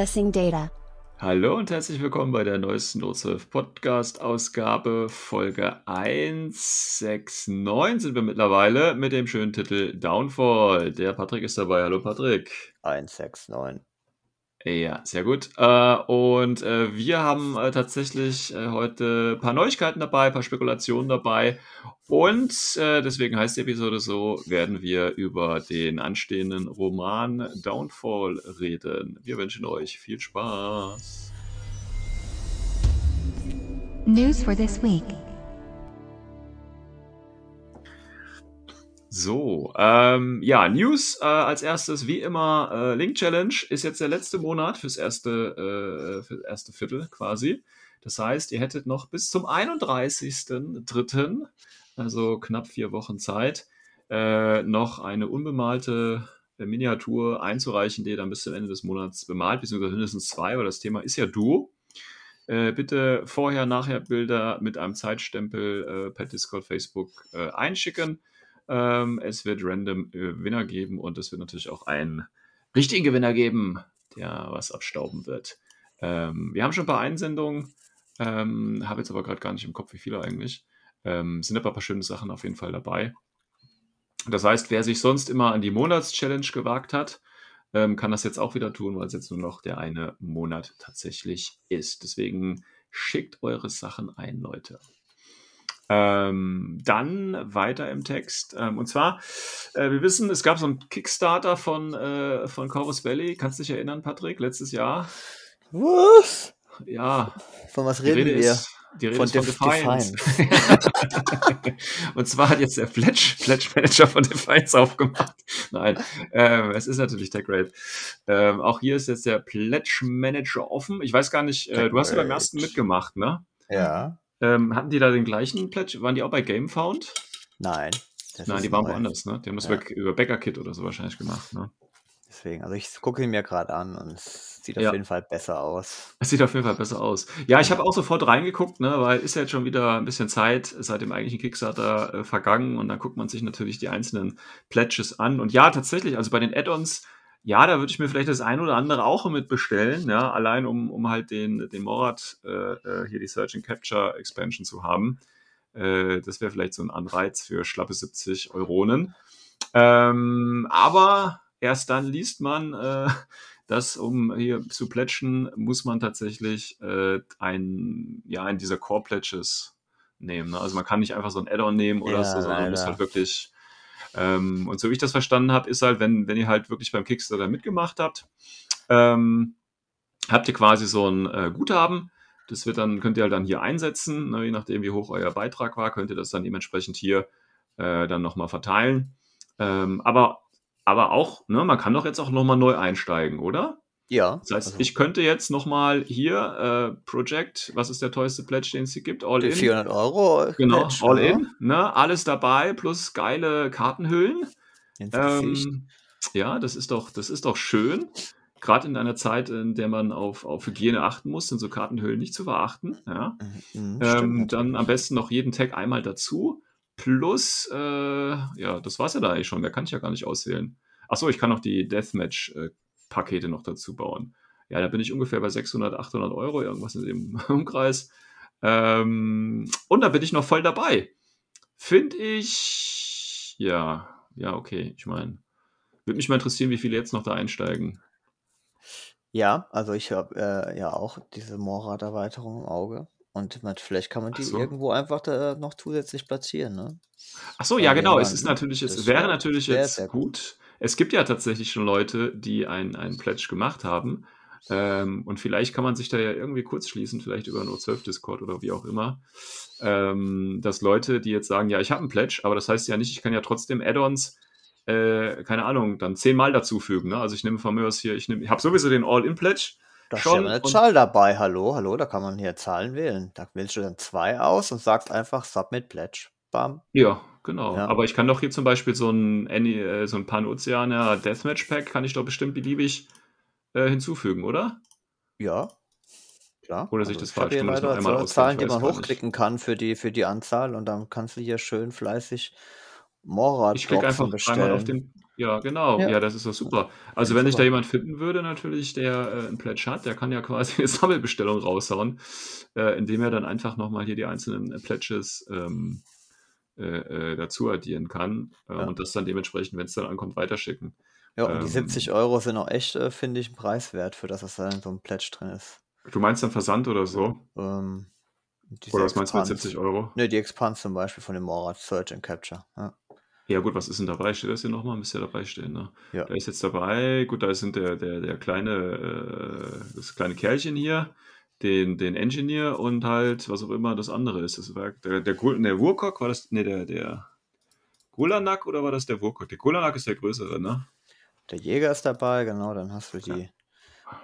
Accessing data. Hallo und herzlich willkommen bei der neuesten O12 Podcast Ausgabe Folge 169 sind wir mittlerweile mit dem schönen Titel Downfall. Der Patrick ist dabei. Hallo Patrick. 169. Ja, sehr gut. Äh, und äh, wir haben äh, tatsächlich heute ein paar Neuigkeiten dabei, ein paar Spekulationen dabei. Und deswegen heißt die Episode so, werden wir über den anstehenden Roman Downfall reden. Wir wünschen euch viel Spaß. News for this week. So, ähm, ja, News äh, als erstes, wie immer, äh, Link Challenge ist jetzt der letzte Monat fürs erste, äh, für das erste Viertel quasi. Das heißt, ihr hättet noch bis zum 31.03., also knapp vier Wochen Zeit, äh, noch eine unbemalte äh, Miniatur einzureichen, die ihr dann bis zum Ende des Monats bemalt, beziehungsweise mindestens zwei, weil das Thema ist ja Duo. Äh, bitte vorher, nachher Bilder mit einem Zeitstempel äh, per Discord, Facebook äh, einschicken. Ähm, es wird random äh, Winner geben und es wird natürlich auch einen richtigen Gewinner geben, der was abstauben wird. Ähm, wir haben schon ein paar Einsendungen, ähm, habe jetzt aber gerade gar nicht im Kopf, wie viele eigentlich. Ähm, sind aber ein paar schöne Sachen auf jeden Fall dabei. Das heißt, wer sich sonst immer an die Monatschallenge gewagt hat, ähm, kann das jetzt auch wieder tun, weil es jetzt nur noch der eine Monat tatsächlich ist. Deswegen schickt eure Sachen ein, Leute. Ähm, dann weiter im Text. Ähm, und zwar, äh, wir wissen, es gab so einen Kickstarter von, äh, von Corvus Belli. Kannst du dich erinnern, Patrick, letztes Jahr? Was? Ja. Von was reden Rede wir? ist, die Rede Von ist von Def- Defiance. und zwar hat jetzt der Pledge, Pledge Manager von Defiance aufgemacht. Nein, ähm, es ist natürlich TechRate. Ähm, auch hier ist jetzt der Pledge Manager offen. Ich weiß gar nicht, äh, du hast ja beim ersten mitgemacht, ne? Ja. Ähm, hatten die da den gleichen Pledge? Waren die auch bei GameFound? Nein. Nein, die waren neu. woanders, ne? Die haben das Ja. über, Bäcker-Kit oder so wahrscheinlich gemacht, ne? Deswegen, also ich gucke ihn mir gerade an und es sieht Ja. auf jeden Fall besser aus. Es sieht auf jeden Fall besser aus. Ja, ich habe auch sofort reingeguckt, ne, weil ist ja jetzt schon wieder ein bisschen Zeit seit dem eigentlichen Kickstarter äh, vergangen und dann guckt man sich natürlich die einzelnen Pledges an. Und ja, tatsächlich, also bei den Add-ons, ja, da würde ich mir vielleicht das ein oder andere auch mit bestellen, ja, allein um, um halt den, den Morat äh, äh, hier die Search and Capture Expansion zu haben. Äh, das wäre vielleicht so ein Anreiz für schlappe 70 Euronen. Ähm, aber erst dann liest man, äh, dass um hier zu plätschen, muss man tatsächlich äh, ein, ja, einen dieser Core Pledges nehmen. Ne? Also man kann nicht einfach so ein Add-on nehmen oder Ja, so, sondern man muss halt wirklich. Ähm, und so wie ich das verstanden habe, ist halt, wenn, wenn ihr halt wirklich beim Kickstarter mitgemacht habt, ähm, habt ihr quasi so ein äh, Guthaben. Das wird dann, könnt ihr halt dann hier einsetzen, ne, je nachdem, wie hoch euer Beitrag war, könnt ihr das dann dementsprechend hier äh, dann nochmal verteilen. Ähm, aber, aber auch, ne, man kann doch jetzt auch nochmal neu einsteigen, oder? Ja. Das heißt, also ich könnte jetzt nochmal hier äh, Project, was ist der teuerste Pledge, den es hier gibt? All die in. 400 Euro. Genau, Pledge, all oder? in, ne? Alles dabei, plus geile Kartenhüllen. Ähm, ja, das ist doch, das ist doch schön. Gerade in einer Zeit, in der man auf, auf Hygiene achten muss, sind so Kartenhüllen nicht zu verachten. Ja. Mhm, stimmt Ähm, dann am besten noch jeden Tag einmal dazu. Plus, äh, ja, das war's ja da eigentlich schon. Mehr kann ich ja gar nicht auswählen. Achso, ich kann noch die Deathmatch-Pakete noch dazu bauen. Ja, da bin ich ungefähr bei 600, 800 Euro, irgendwas in dem Umkreis. Ähm, und da bin ich noch voll dabei. Finde ich, ja, ja, okay. Ich meine, würde mich mal interessieren, wie viele jetzt noch da einsteigen. Ja, also ich habe äh, ja auch diese Morat-Erweiterung im Auge. Und man, vielleicht kann man die so. irgendwo einfach da noch zusätzlich platzieren, ne? Ach so, ja, genau. Es ist natürlich Das wäre wär natürlich sehr, jetzt sehr gut. gut. Es gibt ja tatsächlich schon Leute, die ein, ein Pledge gemacht haben. Ähm, und vielleicht kann man sich da ja irgendwie kurz schließen, vielleicht über einen O12-Discord oder wie auch immer, ähm, dass Leute, die jetzt sagen, ja, ich habe einen Pledge, aber das heißt ja nicht, ich kann ja trotzdem Add-ons äh, keine Ahnung, dann zehnmal dazufügen. Ne? Also ich nehme von mir aus hier, ich, nehm- ich habe sowieso den All-In-Pledge. Da ist schon ja eine Zahl dabei. Hallo, hallo, da kann man hier Zahlen wählen. Da wählst du dann zwei aus und sagst einfach Submit Pledge. Bam. Ja, genau. Ja. Aber ich kann doch hier zum Beispiel so ein, äh, so ein Pan-Ozeaner Deathmatch-Pack, kann ich doch bestimmt beliebig äh, hinzufügen, oder? Ja. Klar. Oder sehe ich das falsch? weiter einmal so Zahlen, die man nicht. hochklicken kann für die, für die Anzahl und dann kannst du hier schön fleißig Ich klicke einfach dreimal auf den. Ja, genau. Ja, Ja. das ist doch super. Also, wenn ich super. da jemand finden würde, natürlich, der äh, ein Pledge hat, der kann ja quasi eine Sammelbestellung raushauen, äh, indem er dann einfach nochmal hier die einzelnen Pledges ähm, äh, äh, dazu addieren kann äh, Ja. und das dann dementsprechend, wenn es dann ankommt, weiterschicken. Ja, und die Ähm, 70 Euro sind auch echt, äh, finde ich, preiswert für das, was da in so einem Pledge drin ist. Du meinst dann Versand oder so? Ähm, Oder was meinst du mit Expans- 70 Euro? Ne, die Expans zum Beispiel von dem Morad Search and Capture. Ja. Ja, gut, was ist denn dabei? Steht das hier nochmal? Müsste ja dabei stehen, ne? Ja. Da ist jetzt dabei, gut, da sind der, der, der kleine, äh, das kleine Kerlchen hier, den, den Engineer und halt, was auch immer das andere ist. Das war der, der, Gul- der Wurkok, war das, ne, der, der Gulanak oder war das der Wurkok? Der Gulanak ist der größere, ne? Der Jäger ist dabei, genau, dann hast du die,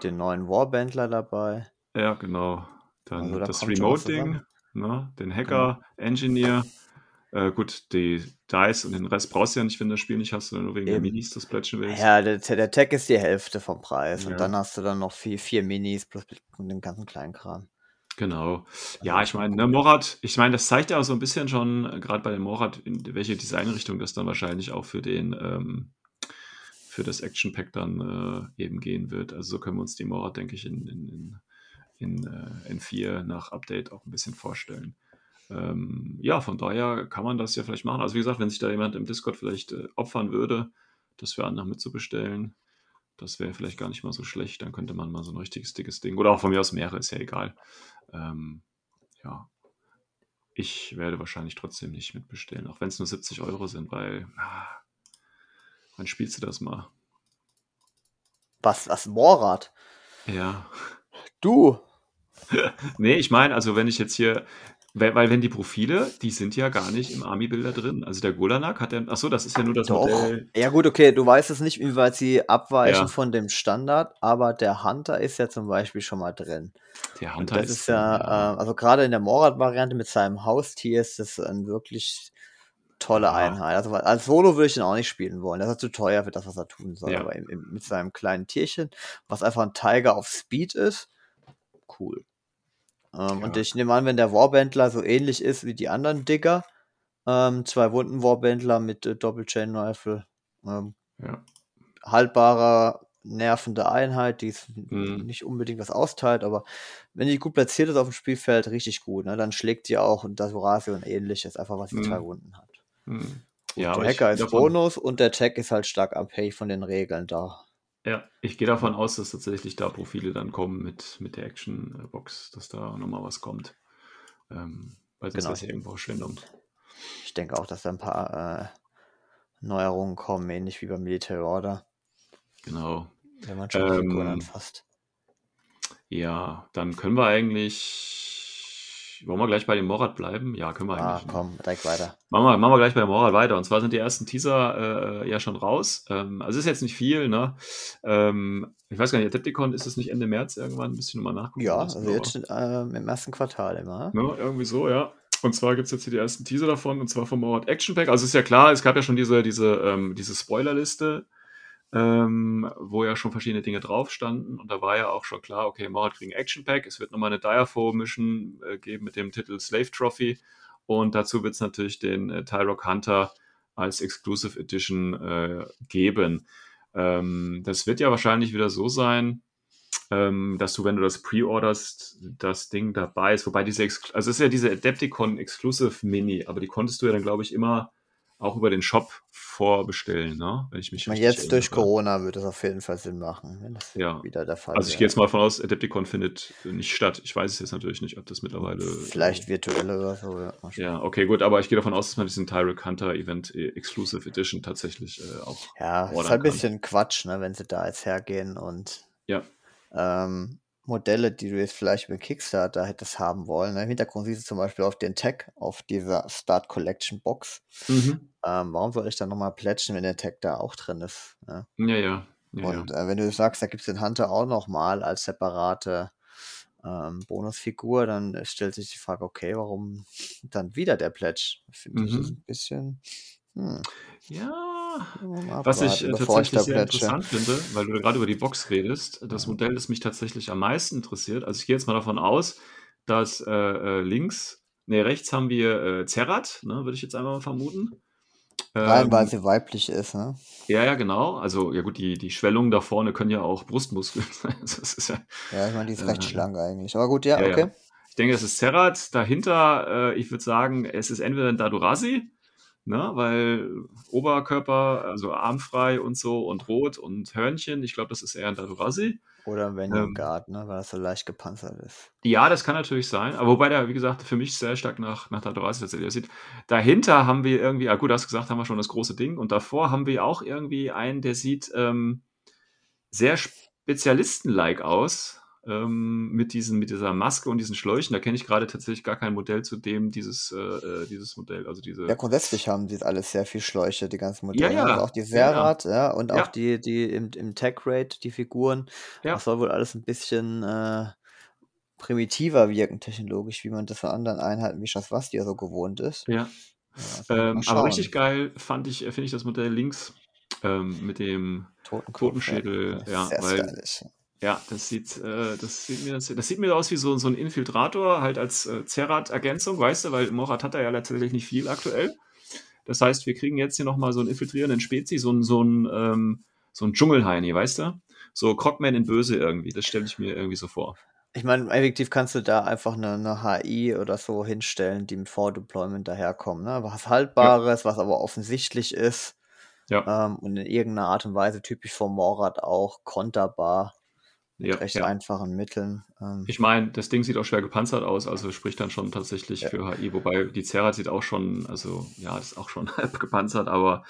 den neuen Warbandler dabei. Ja, genau. Dann Also da das Remote-Ding, ne? Den Hacker, Engineer. Äh, gut, die Dice und den Rest brauchst du ja nicht, wenn du das Spiel nicht hast, sondern nur wegen der Eben. Minis das plätschen willst. Ja, der, der Tag ist die Hälfte vom Preis Ja. und dann hast du dann noch vier, vier Minis plus den ganzen Kleinkram. Genau. Ja, Also ich meine, ne. Morat, ich meine, das zeigt ja auch so ein bisschen schon, äh, gerade bei dem Morat, in welche Designrichtung das dann wahrscheinlich auch für den, ähm, für das Action Pack dann äh, eben gehen wird. Also so können wir uns die Morat, denke ich, in, in, in, in äh, N4 nach Update auch ein bisschen vorstellen. Ähm, ja, von daher kann man das ja vielleicht machen. Also wie gesagt, wenn sich da jemand im Discord vielleicht äh, opfern würde, das für andere mitzubestellen, das wäre vielleicht gar nicht mal so schlecht. Dann könnte man mal so ein richtiges dickes Ding, oder auch von mir aus mehrere, ist ja egal. Ähm, ja, ich werde wahrscheinlich trotzdem nicht mitbestellen, auch wenn es nur 70 Euro sind, weil, ah, wann spielst du das mal? Was, was, Morad? Ja. Du! Nee, ich meine, also wenn ich jetzt hier, weil, weil wenn die Profile, die sind ja gar nicht im Army-Bilder drin. Also der Golanak hat ja, ach so, das ist ja nur das Doch. Modell. Ja gut, okay, du weißt es nicht, inwieweit sie abweichen Ja. von dem Standard, aber der Hunter ist ja zum Beispiel schon mal drin. Der Und Hunter das ist ja, äh, also gerade in der Morad-Variante mit seinem Haustier ist das ein wirklich tolle Ja. Einheit. Also als Solo würde ich den auch nicht spielen wollen. Das ist zu teuer für das, was er tun soll. Aber im, im, mit seinem kleinen Tierchen, was einfach ein Tiger auf Speed ist, cool. Ähm, Und Ja. ich nehme an, wenn der Warbandler so ähnlich ist wie die anderen Digger, ähm, zwei Wunden Warbandler mit äh, Doppel-Chain Rifle, ähm, ja. haltbarer, nervende Einheit, die Mhm. nicht unbedingt was austeilt, aber wenn die gut platziert ist auf dem Spielfeld, richtig gut. Ne? Dann schlägt die auch das Horatio und ähnliches, einfach was sie Mhm. zwei Wunden hat. Hm. Gut, Ja, der Hacker ist Bonus und der Tag ist halt stark abhängig von den Regeln da. Ja, ich gehe davon aus, dass tatsächlich da Profile dann kommen mit, mit der Action-Box, dass da nochmal was kommt. Ähm, weil sonst Genau. ist ja irgendwo Verschwendung. Ich denke auch, dass da ein paar äh, Neuerungen kommen, ähnlich wie beim Military Order, Genau. wenn man schon die Figuren Ähm, anfasst. Ja, dann können wir eigentlich. Wollen wir gleich bei dem Morat bleiben? Ja, können wir Ah, eigentlich. ne? komm, direkt weiter. Machen wir, machen wir gleich bei dem Morat weiter. Und zwar sind die ersten Teaser äh, ja schon raus. Ähm, also ist jetzt nicht viel, ne? Ähm, ich weiß gar nicht, Adepticon ist es nicht Ende März irgendwann? Müsste ich nochmal nachgucken. Ja, also jetzt ähm, im ersten Quartal immer. Ne, irgendwie so, ja. Und zwar gibt es jetzt hier die ersten Teaser davon, und zwar vom Morat Action Pack. Also ist ja klar, es gab ja schon diese, diese, ähm, diese Spoilerliste, ähm, wo ja schon verschiedene Dinge drauf standen. Und da war ja auch schon klar, okay, Morat kriegen Action Pack. Es wird nochmal eine Diafo-Mission äh, geben mit dem Titel Slave Trophy. Und dazu wird es natürlich den äh, Tyrock Hunter als Exclusive Edition äh, geben. Ähm, das wird ja wahrscheinlich wieder so sein, ähm, dass du, wenn du das pre-orderst, das Ding dabei ist. Wobei diese, Ex also es ist ja diese Adepticon Exclusive Mini, aber die konntest du ja dann, glaube ich, immer auch über den Shop vorbestellen, ne? Wenn ich mich richtig jetzt durch. Corona wird das auf jeden Fall Sinn machen, wenn das Ja. wieder der Fall Also ich gehe jetzt mal von aus, Adepticon findet nicht statt. Ich weiß es jetzt natürlich nicht, ob das mittlerweile. Vielleicht virtuell oder so, ja. Ja, okay, gut, aber ich gehe davon aus, dass man diesen Tyrek Hunter Event äh, Exclusive Edition tatsächlich äh, auch. Ja, ist halt ein bisschen Quatsch, ne, wenn sie da jetzt hergehen und Ja. ähm, Modelle, die du jetzt vielleicht über Kickstarter hättest haben wollen. Ne? Im Hintergrund siehst du zum Beispiel auf den Tag, auf dieser Start Collection Box. Mhm. ähm, warum soll ich dann nochmal plätschen, wenn der Tag da auch drin ist? Ja? Ja, ja. ja. Und äh, wenn du sagst, da gibt es den Hunter auch nochmal als separate ähm, Bonusfigur, dann stellt sich die Frage, okay, warum dann wieder der Pledge? Finde ich Mhm. ist ein bisschen. Hm, Ja, was ich äh, ich tatsächlich da sehr plätsche. interessant finde, weil du gerade über die Box redest, das. Modell, das mich tatsächlich am meisten interessiert. Also ich gehe jetzt mal davon aus, dass äh, äh, links, nee, rechts haben wir äh, Zerrat, ne, würde ich jetzt einmal mal vermuten. Rein, weil Ähm, sie weiblich ist, ne? ja, ja, genau. Also, ja gut, die, die Schwellungen da vorne können ja auch Brustmuskeln sein. Also, das ist ja, Ja, ich meine, die ist recht äh, schlank eigentlich. Aber gut, ja, ja, ja. okay. Ich denke, es ist Zerrat. Dahinter, äh, ich würde sagen, es ist entweder ein Dadurasi, ne, weil Oberkörper, also armfrei und so und rot und Hörnchen. Ich glaube, das ist eher ein Dadurasi. Oder ein Ähm, Vanguard, ne? Weil das so leicht gepanzert ist. ja, das kann natürlich sein. Aber wobei der, wie gesagt, für mich sehr stark nach, nach Dadurasi tatsächlich aussieht. Dahinter haben wir irgendwie, ah gut, du hast gesagt, haben wir schon das große Ding. Und davor haben wir auch irgendwie einen, der sieht ähm, sehr Spezialisten-like aus. Ähm, mit, diesen, mit dieser Maske und diesen Schläuchen. Da kenne ich gerade tatsächlich gar kein Modell zu dem dieses, äh, äh, dieses Modell. Also Ja, diese. grundsätzlich haben die alles sehr viel Schläuche, die ganzen Ja, Modelle. Also ja. auch die Ja, ja. Ja, und auch Ja, die, die im, im Tech-Rate, die Figuren. ja. Das soll wohl alles ein bisschen äh, primitiver wirken, technologisch, wie man das von anderen Einheiten wie Schaswastia so gewohnt ist. Ja. Ja, also Ähm, aber richtig geil fand ich, finde ich das Modell links ähm, mit dem Totenkopf, ja. Totenschädel, ja, sehr weil. Ja, das sieht, äh, das sieht mir, das, das sieht mir aus wie so, so ein Infiltrator, halt als äh, Zerrat-Ergänzung, weißt du, weil Morat hat da ja tatsächlich nicht viel aktuell. Das heißt, wir kriegen jetzt hier nochmal so einen infiltrierenden Spezi, so ein, so ein, ähm, so ein Dschungelheini, weißt du? So Crockman in Böse irgendwie, das stelle ich mir irgendwie so vor. Ich meine, effektiv kannst du da einfach eine, eine HI oder so hinstellen, die mit Vor-Deployment daherkommen. Ne? Was Ja, Haltbares, was aber offensichtlich ist ja, ähm, und in irgendeiner Art und Weise typisch vom Morat auch konterbar ja, recht ja. einfachen Mitteln. Ähm, Ich meine, das Ding sieht auch schwer gepanzert aus, also spricht dann schon tatsächlich ja. für HI, wobei die Zerrat sieht auch schon, also ja, ist auch schon halb gepanzert, aber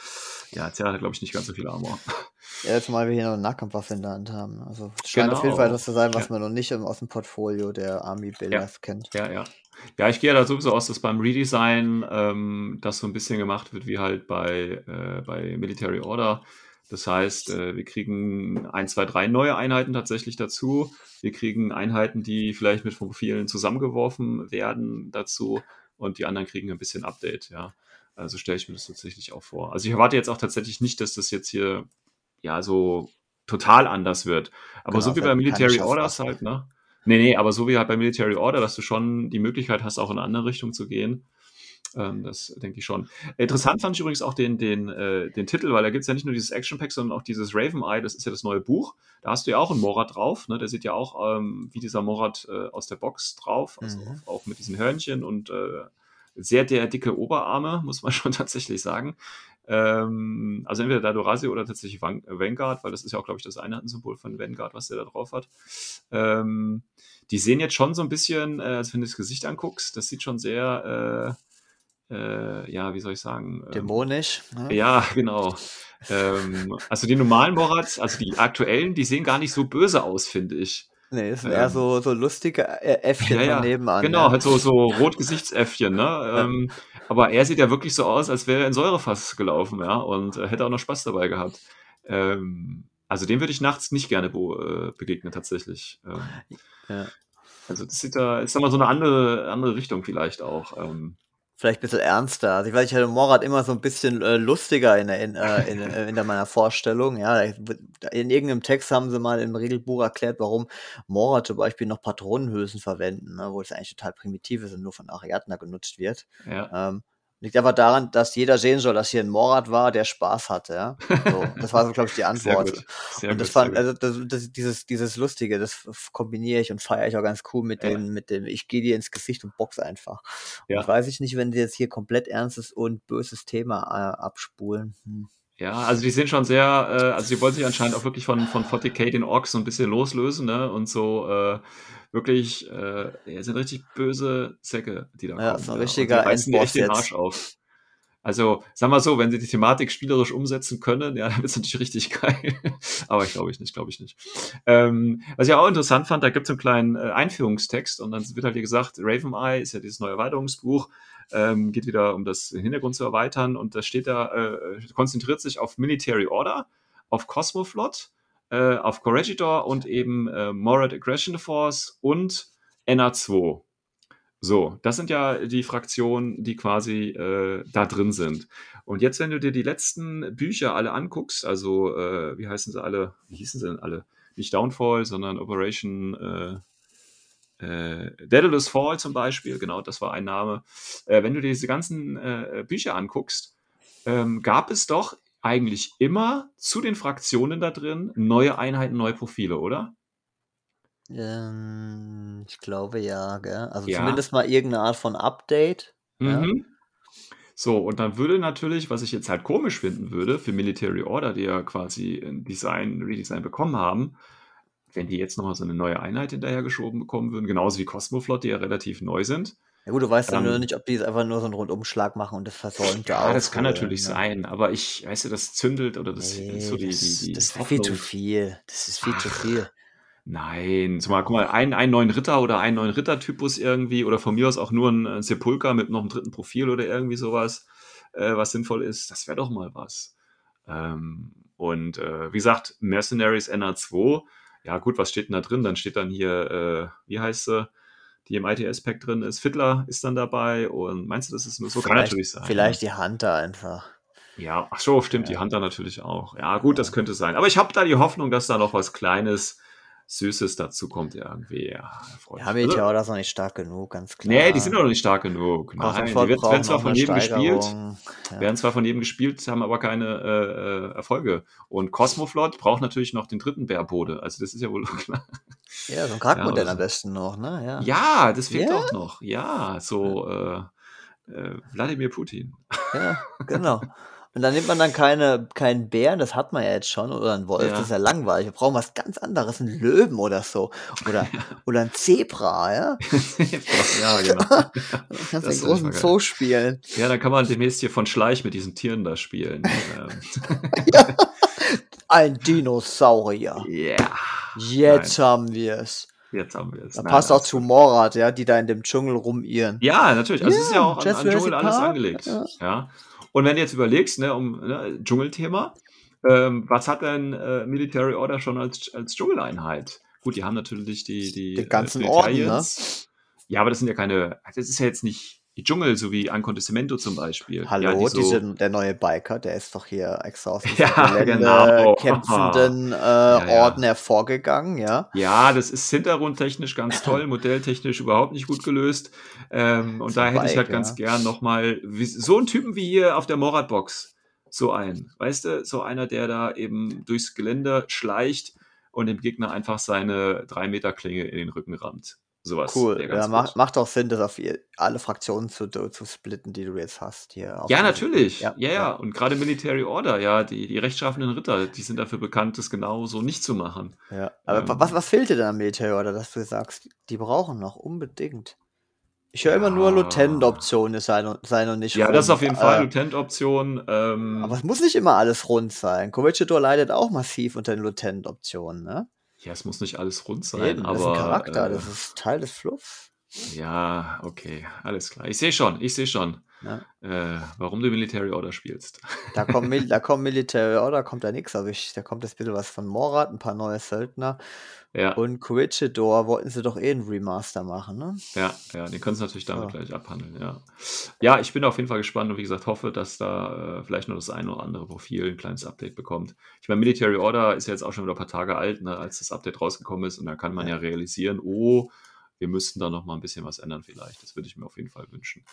ja, Zerrat hat, glaube ich, nicht ganz so viel Armor. Ja, zumal wir hier noch eine Nahkampfwaffe in der Hand haben. Also es scheint auf jeden Fall Genau. das zu sein, was Ja, man noch nicht im, aus dem Portfolio der Army ja. Builders kennt. Ja, ja. Ja, ich gehe ja da sowieso aus, dass beim Redesign ähm, das so ein bisschen gemacht wird wie halt bei, äh, bei Military Order. Das heißt, äh, wir kriegen ein, zwei, drei neue Einheiten tatsächlich dazu. Wir kriegen Einheiten, die vielleicht mit Profilen zusammengeworfen werden dazu und die anderen kriegen ein bisschen Update, ja. Also stelle ich mir das tatsächlich auch vor. Also ich erwarte jetzt auch tatsächlich nicht, dass das jetzt hier ja so total anders wird. Aber Genau, so wie bei Military Orders halt, ne? Nee, nee, aber so wie halt bei Military Order, dass du schon die Möglichkeit hast, auch in eine andere Richtung zu gehen. Ähm, das denke ich schon. Interessant fand ich übrigens auch den, den, äh, den Titel, weil da gibt es ja nicht nur dieses Action Pack, sondern auch dieses Raven Eye, das ist ja das neue Buch. Da hast du ja auch einen Morat drauf, ne? Der sieht ja auch ähm, wie dieser Morat äh, aus der Box drauf, also Mhm. auch, auch mit diesen Hörnchen und äh, sehr der dicke Oberarme, muss man schon tatsächlich sagen. Ähm, also entweder Dadorasi oder tatsächlich Van Vanguard, weil das ist ja auch, glaube ich, das Einheitensymbol von Vanguard, was der da drauf hat. Ähm, die sehen jetzt schon so ein bisschen, äh, also wenn du das Gesicht anguckst, das sieht schon sehr, äh, äh, ja, wie soll ich sagen? Ähm, Dämonisch. Ne? ja, genau. Ähm, also die normalen Morats, also die aktuellen, die sehen gar nicht so böse aus, finde ich. Nee, das sind eher Ähm, so, so lustige Ä- Äffchen ja, ja, nebenan. genau, Ja. halt so, so Rotgesichtsäffchen, ne? Ähm, aber er sieht ja wirklich so aus, als wäre er in Säurefass gelaufen, ja, und äh, hätte auch noch Spaß dabei gehabt. Ähm, also dem würde ich nachts nicht gerne be äh, begegnen, tatsächlich. Ähm, Ja. also das sieht da, ist da mal so eine andere, andere Richtung vielleicht auch. Ähm, Vielleicht ein bisschen ernster. Also ich weiß, ich hatte Morat immer so ein bisschen äh, lustiger in, der- in, äh, in, in der meiner Vorstellung. Ja, in irgendeinem Text haben sie mal im Regelbuch erklärt, warum Morat zum Beispiel noch Patronenhülsen verwenden, ne, wo es eigentlich total primitiv ist und nur von Ariadna genutzt wird. ja, Ähm, liegt einfach daran, dass jeder sehen soll, dass hier ein Morat war, der Spaß hatte. Ja? So, das war so, glaube ich, die sehr Antwort. gut, sehr Und das gut, sehr fand, also das, das, dieses, dieses Lustige, das kombiniere ich und feiere ich auch ganz cool mit Ja, dem, mit dem, ich gehe dir ins Gesicht und box einfach. Und ja. weiß ich nicht, wenn die jetzt hier komplett ernstes und böses Thema äh, abspulen. Hm. Ja, also die sind schon sehr, äh, also die wollen sich anscheinend auch wirklich von, von 40k den Orks so ein bisschen loslösen, ne? Und so äh, wirklich, äh, ja, sind richtig böse Säcke, die da Ja, kommen. so ein Ja. Und die richtiger Endboss echt den Arsch jetzt. auf. Also, sagen wir so, wenn sie die Thematik spielerisch umsetzen können, ja, dann wird es natürlich richtig geil. Aber ich glaube ich nicht, glaube ich nicht. Ähm, was ich auch interessant fand, da gibt es einen kleinen äh, Einführungstext und dann wird halt hier gesagt, Raven Eye ist ja dieses neue Erweiterungsbuch, ähm, geht wieder um das Hintergrund zu erweitern und da steht da, äh, konzentriert sich auf Military Order, auf Cosmoflot, äh, auf Corregidor und eben äh, Morad Aggression Force und NA2. So, das sind ja die Fraktionen, die quasi äh, da drin sind. Und jetzt, wenn du dir die letzten Bücher alle anguckst, also äh, wie heißen sie alle, wie hießen sie denn alle? Nicht Downfall, sondern Operation äh, äh, Daedalus Fall zum Beispiel, genau, das war ein Name. Äh, wenn du dir diese ganzen äh, Bücher anguckst, ähm, gab es doch eigentlich immer zu den Fraktionen da drin neue Einheiten, neue Profile, oder? Ähm, ich glaube ja, gell? Also Ja. zumindest mal irgendeine Art von Update. Ja. Mhm. So, und dann würde natürlich, was ich jetzt halt komisch finden würde, für Military Order, die ja quasi ein Design, Redesign bekommen haben, wenn die jetzt nochmal so eine neue Einheit hinterhergeschoben bekommen würden, genauso wie Cosmoflot, die ja relativ neu sind. Ja gut, du weißt dann Ähm, nur nicht, ob die jetzt einfach nur so einen Rundumschlag machen und das versäumte Ja, das kann aufholen, natürlich ne? sein, aber ich, weißt du, das zündelt oder das ist so Nee, die, das, die, die das ist viel zu Hoffnung. viel. Das ist viel zu Ach, viel. Nein, zumal, guck mal, einen, einen neuen Ritter oder einen neuen Rittertypus irgendwie oder von mir aus auch nur ein Sepulcher mit noch einem dritten Profil oder irgendwie sowas, äh, was sinnvoll ist, das wäre doch mal was. Ähm, und äh, wie gesagt, Mercenaries NA2, ja gut, was steht denn da drin? Dann steht dann hier, äh, wie heißt sie, die im ITS-Pack drin ist, Fiddler ist dann dabei und meinst du, das ist nur so? Kann Vielleicht, natürlich sein. Ne? vielleicht die Hunter einfach. Ja, ach so, stimmt, die Ja. Hunter natürlich auch. Ja, gut, das Ja. könnte sein. Aber ich habe da die Hoffnung, dass da noch was Kleines, Süßes dazu kommt irgendwie. Ja, Ja, ich mich. Meteor ist noch nicht stark genug, ganz klar. Nee, die sind noch nicht stark genug. Nein, die braucht werden zwar von jedem gespielt. Ja. werden zwar von jedem gespielt, haben aber keine äh, äh, Erfolge. Und Cosmoflot braucht natürlich noch den dritten Bärbode. Also das ist ja wohl klar. ja, so ein Charaktermodell Ja, am besten noch, ne? Ja. Ja, das fehlt Ja. auch noch. Ja, so äh, äh, Wladimir Putin. Ja, genau. Und dann nimmt man dann keine, keinen Bären, das hat man ja jetzt schon, oder einen Wolf, Ja. das ist ja langweilig. Wir brauchen was ganz anderes, einen Löwen oder so. Oder, oder ein Zebra, ja? ja, genau. Dann kannst du Das den großen. Zoo spielen. Ja, dann kann man demnächst hier von Schleich mit diesen Tieren da spielen. ähm, Ein Dinosaurier. Ja. Jetzt haben wir es. Jetzt haben wir es. Da Nein, passt auch alles zu gut. Morad, ja, die da in dem Dschungel rumirren. Ja, natürlich. Also es ist ja Ja, auch an, an Jurassic Dschungel alles Park, angelegt. ja. Ja. Und wenn du jetzt überlegst, ne, um ne, Dschungelthema, ähm, was hat denn äh, Military Order schon als, als Dschungeleinheit? Gut, die haben natürlich die, die, Die ganzen äh, Orden, ne? Ja, aber das sind ja keine, das ist ja jetzt nicht die Dschungel, so wie Ancontestimento zum Beispiel. Hallo, ja, die so, diese, der neue Biker, der ist doch hier extra aus diesem Ja, genau. kämpfenden äh, ja. Orden hervorgegangen, ja. Ja, das ist hintergrundtechnisch ganz toll, modelltechnisch überhaupt nicht gut gelöst. Ähm, und da hätte ich halt Bike, ganz ja. gern nochmal so einen Typen wie hier auf der Morad-Box. So einen. Weißt du, so einer, der da eben durchs Gelände schleicht und dem Gegner einfach seine 3-Meter-Klinge in den Rücken rammt. Sowas. Cool. Ja, macht, macht auch Sinn, das auf alle Fraktionen zu, zu splitten, die du jetzt hast. Hier Ja, natürlich. Ja, ja. ja. Und gerade Military Order, ja, die, die rechtschaffenen Ritter, die sind dafür bekannt, das genau so nicht zu machen. Ja. Aber Ähm. wa- was, was fehlt dir denn am Militär, oder dass du sagst, die brauchen noch unbedingt? Ich höre immer nur Ja. Lieutenant-Optionen sein und, sein und nicht Ja, das ist rund. auf jeden Fall Äh, Lieutenant-Option. Ähm, aber es muss nicht immer alles rund sein. Corregidor leidet auch massiv unter den Lieutenant-Optionen, ne? Ja, es muss nicht alles rund sein, Eben, das ist aber. ein Charakter, äh, das ist Teil des Fluffs. Ja, okay, alles klar. Ich sehe schon, ich sehe schon, Ne? äh, warum du Military Order spielst. Da kommt, Mil da kommt Military Order, kommt da nichts, aber ich, da kommt jetzt ein bisschen was von Morad, ein paar neue Söldner. Ja, Und Corregidor wollten sie doch eh einen Remaster machen, ne? ja, ja, den können sie natürlich damit So. gleich abhandeln, ja. Ja, ich bin auf jeden Fall gespannt und wie gesagt, hoffe, dass da äh, vielleicht noch das eine oder andere Profil ein kleines Update bekommt. Ich meine, Military Order ist ja jetzt auch schon wieder ein paar Tage alt, ne, als das Update rausgekommen ist und da kann man ja, Ja. realisieren, oh, wir müssten da noch mal ein bisschen was ändern vielleicht. Das würde ich mir auf jeden Fall wünschen.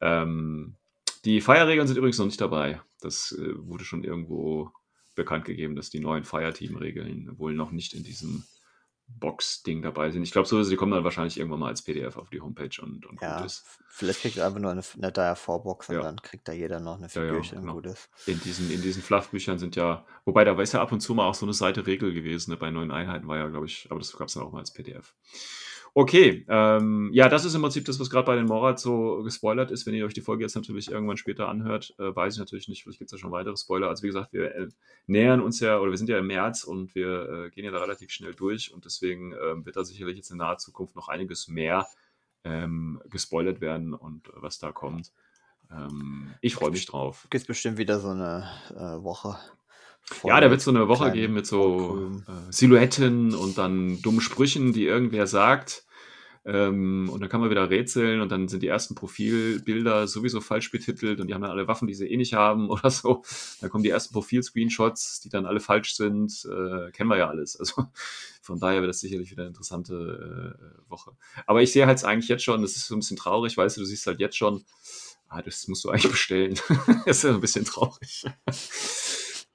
Ähm, die Feierregeln sind übrigens noch nicht dabei. Das äh, wurde schon irgendwo bekannt gegeben, dass die neuen Fireteam-Regeln wohl noch nicht in diesem Box-Ding dabei sind. Ich glaube sowieso, die kommen dann wahrscheinlich irgendwann mal als PDF auf die Homepage und, und Ja, gut ist. vielleicht kriegt er einfach nur eine, eine Dire 4-Box und Ja. dann kriegt da jeder noch eine Ja, ja, Figürchen und genau. gut ist. In diesen, in diesen Fluff-Büchern sind ja, wobei da war es ja ab und zu mal auch so eine Seite Regel gewesen, ne? bei neuen Einheiten war ja, glaube ich, aber das gab es dann auch mal als PDF. Okay, ähm, ja, das ist im Prinzip das, was gerade bei den Morat so gespoilert ist. Wenn ihr euch die Folge jetzt natürlich irgendwann später anhört, äh, weiß ich natürlich nicht, vielleicht gibt es ja schon weitere Spoiler. Also wie gesagt, wir äh, nähern uns ja, oder wir sind ja im März und wir äh, gehen ja da relativ schnell durch und deswegen ähm, wird da sicherlich jetzt in naher Zukunft noch einiges mehr ähm, gespoilert werden und was da kommt. Ähm, ich freue mich drauf. Gibt bestimmt wieder so eine äh, Woche. Ja, da wird es so eine Woche geben mit so äh, Silhouetten und dann dummen Sprüchen, die irgendwer sagt. Ähm, und dann kann man wieder rätseln und dann sind die ersten Profilbilder sowieso falsch betitelt und die haben dann alle Waffen, die sie eh nicht haben oder so. Dann kommen die ersten Profil-Screenshots, die dann alle falsch sind. Äh, kennen wir ja alles. Also von daher wird das sicherlich wieder eine interessante äh, Woche. Aber ich sehe halt eigentlich jetzt schon, das ist so ein bisschen traurig, weißt du, du siehst halt jetzt schon, ah, das musst du eigentlich bestellen. das ist ja ein bisschen traurig.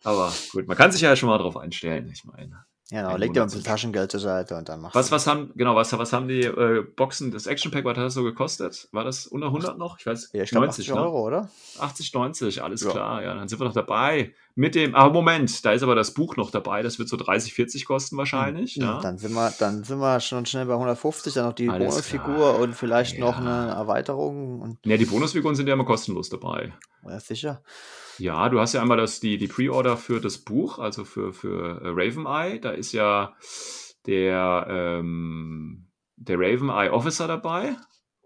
Aber gut, man kann sich ja schon mal drauf einstellen, ich meine. Ja, genau, leg dir ein bisschen Taschengeld zur Seite und dann machst Was, was haben, genau, was, was haben die äh, Boxen, das Action Pack, was hat das so gekostet? War das unter 100 noch? Ich weiß, Ja, ich glaube 90, 80 ne? Euro, oder? 80, 90, alles Ja. klar, ja, dann sind wir noch dabei. Mit dem, aber Moment, da ist aber das Buch noch dabei, das wird so 30, 40 kosten wahrscheinlich, ja. Hm, Dann sind wir, dann sind wir schon schnell bei 150, dann noch die Alles Bonusfigur klar. und vielleicht noch Ja. eine Erweiterung und Ja, die Bonusfiguren sind ja immer kostenlos dabei. ja, sicher. Ja, du hast ja einmal das, die, die Pre-Order für das Buch, also für, für äh, Raven Eye. Da ist ja der, ähm, der Raven Eye Officer dabei,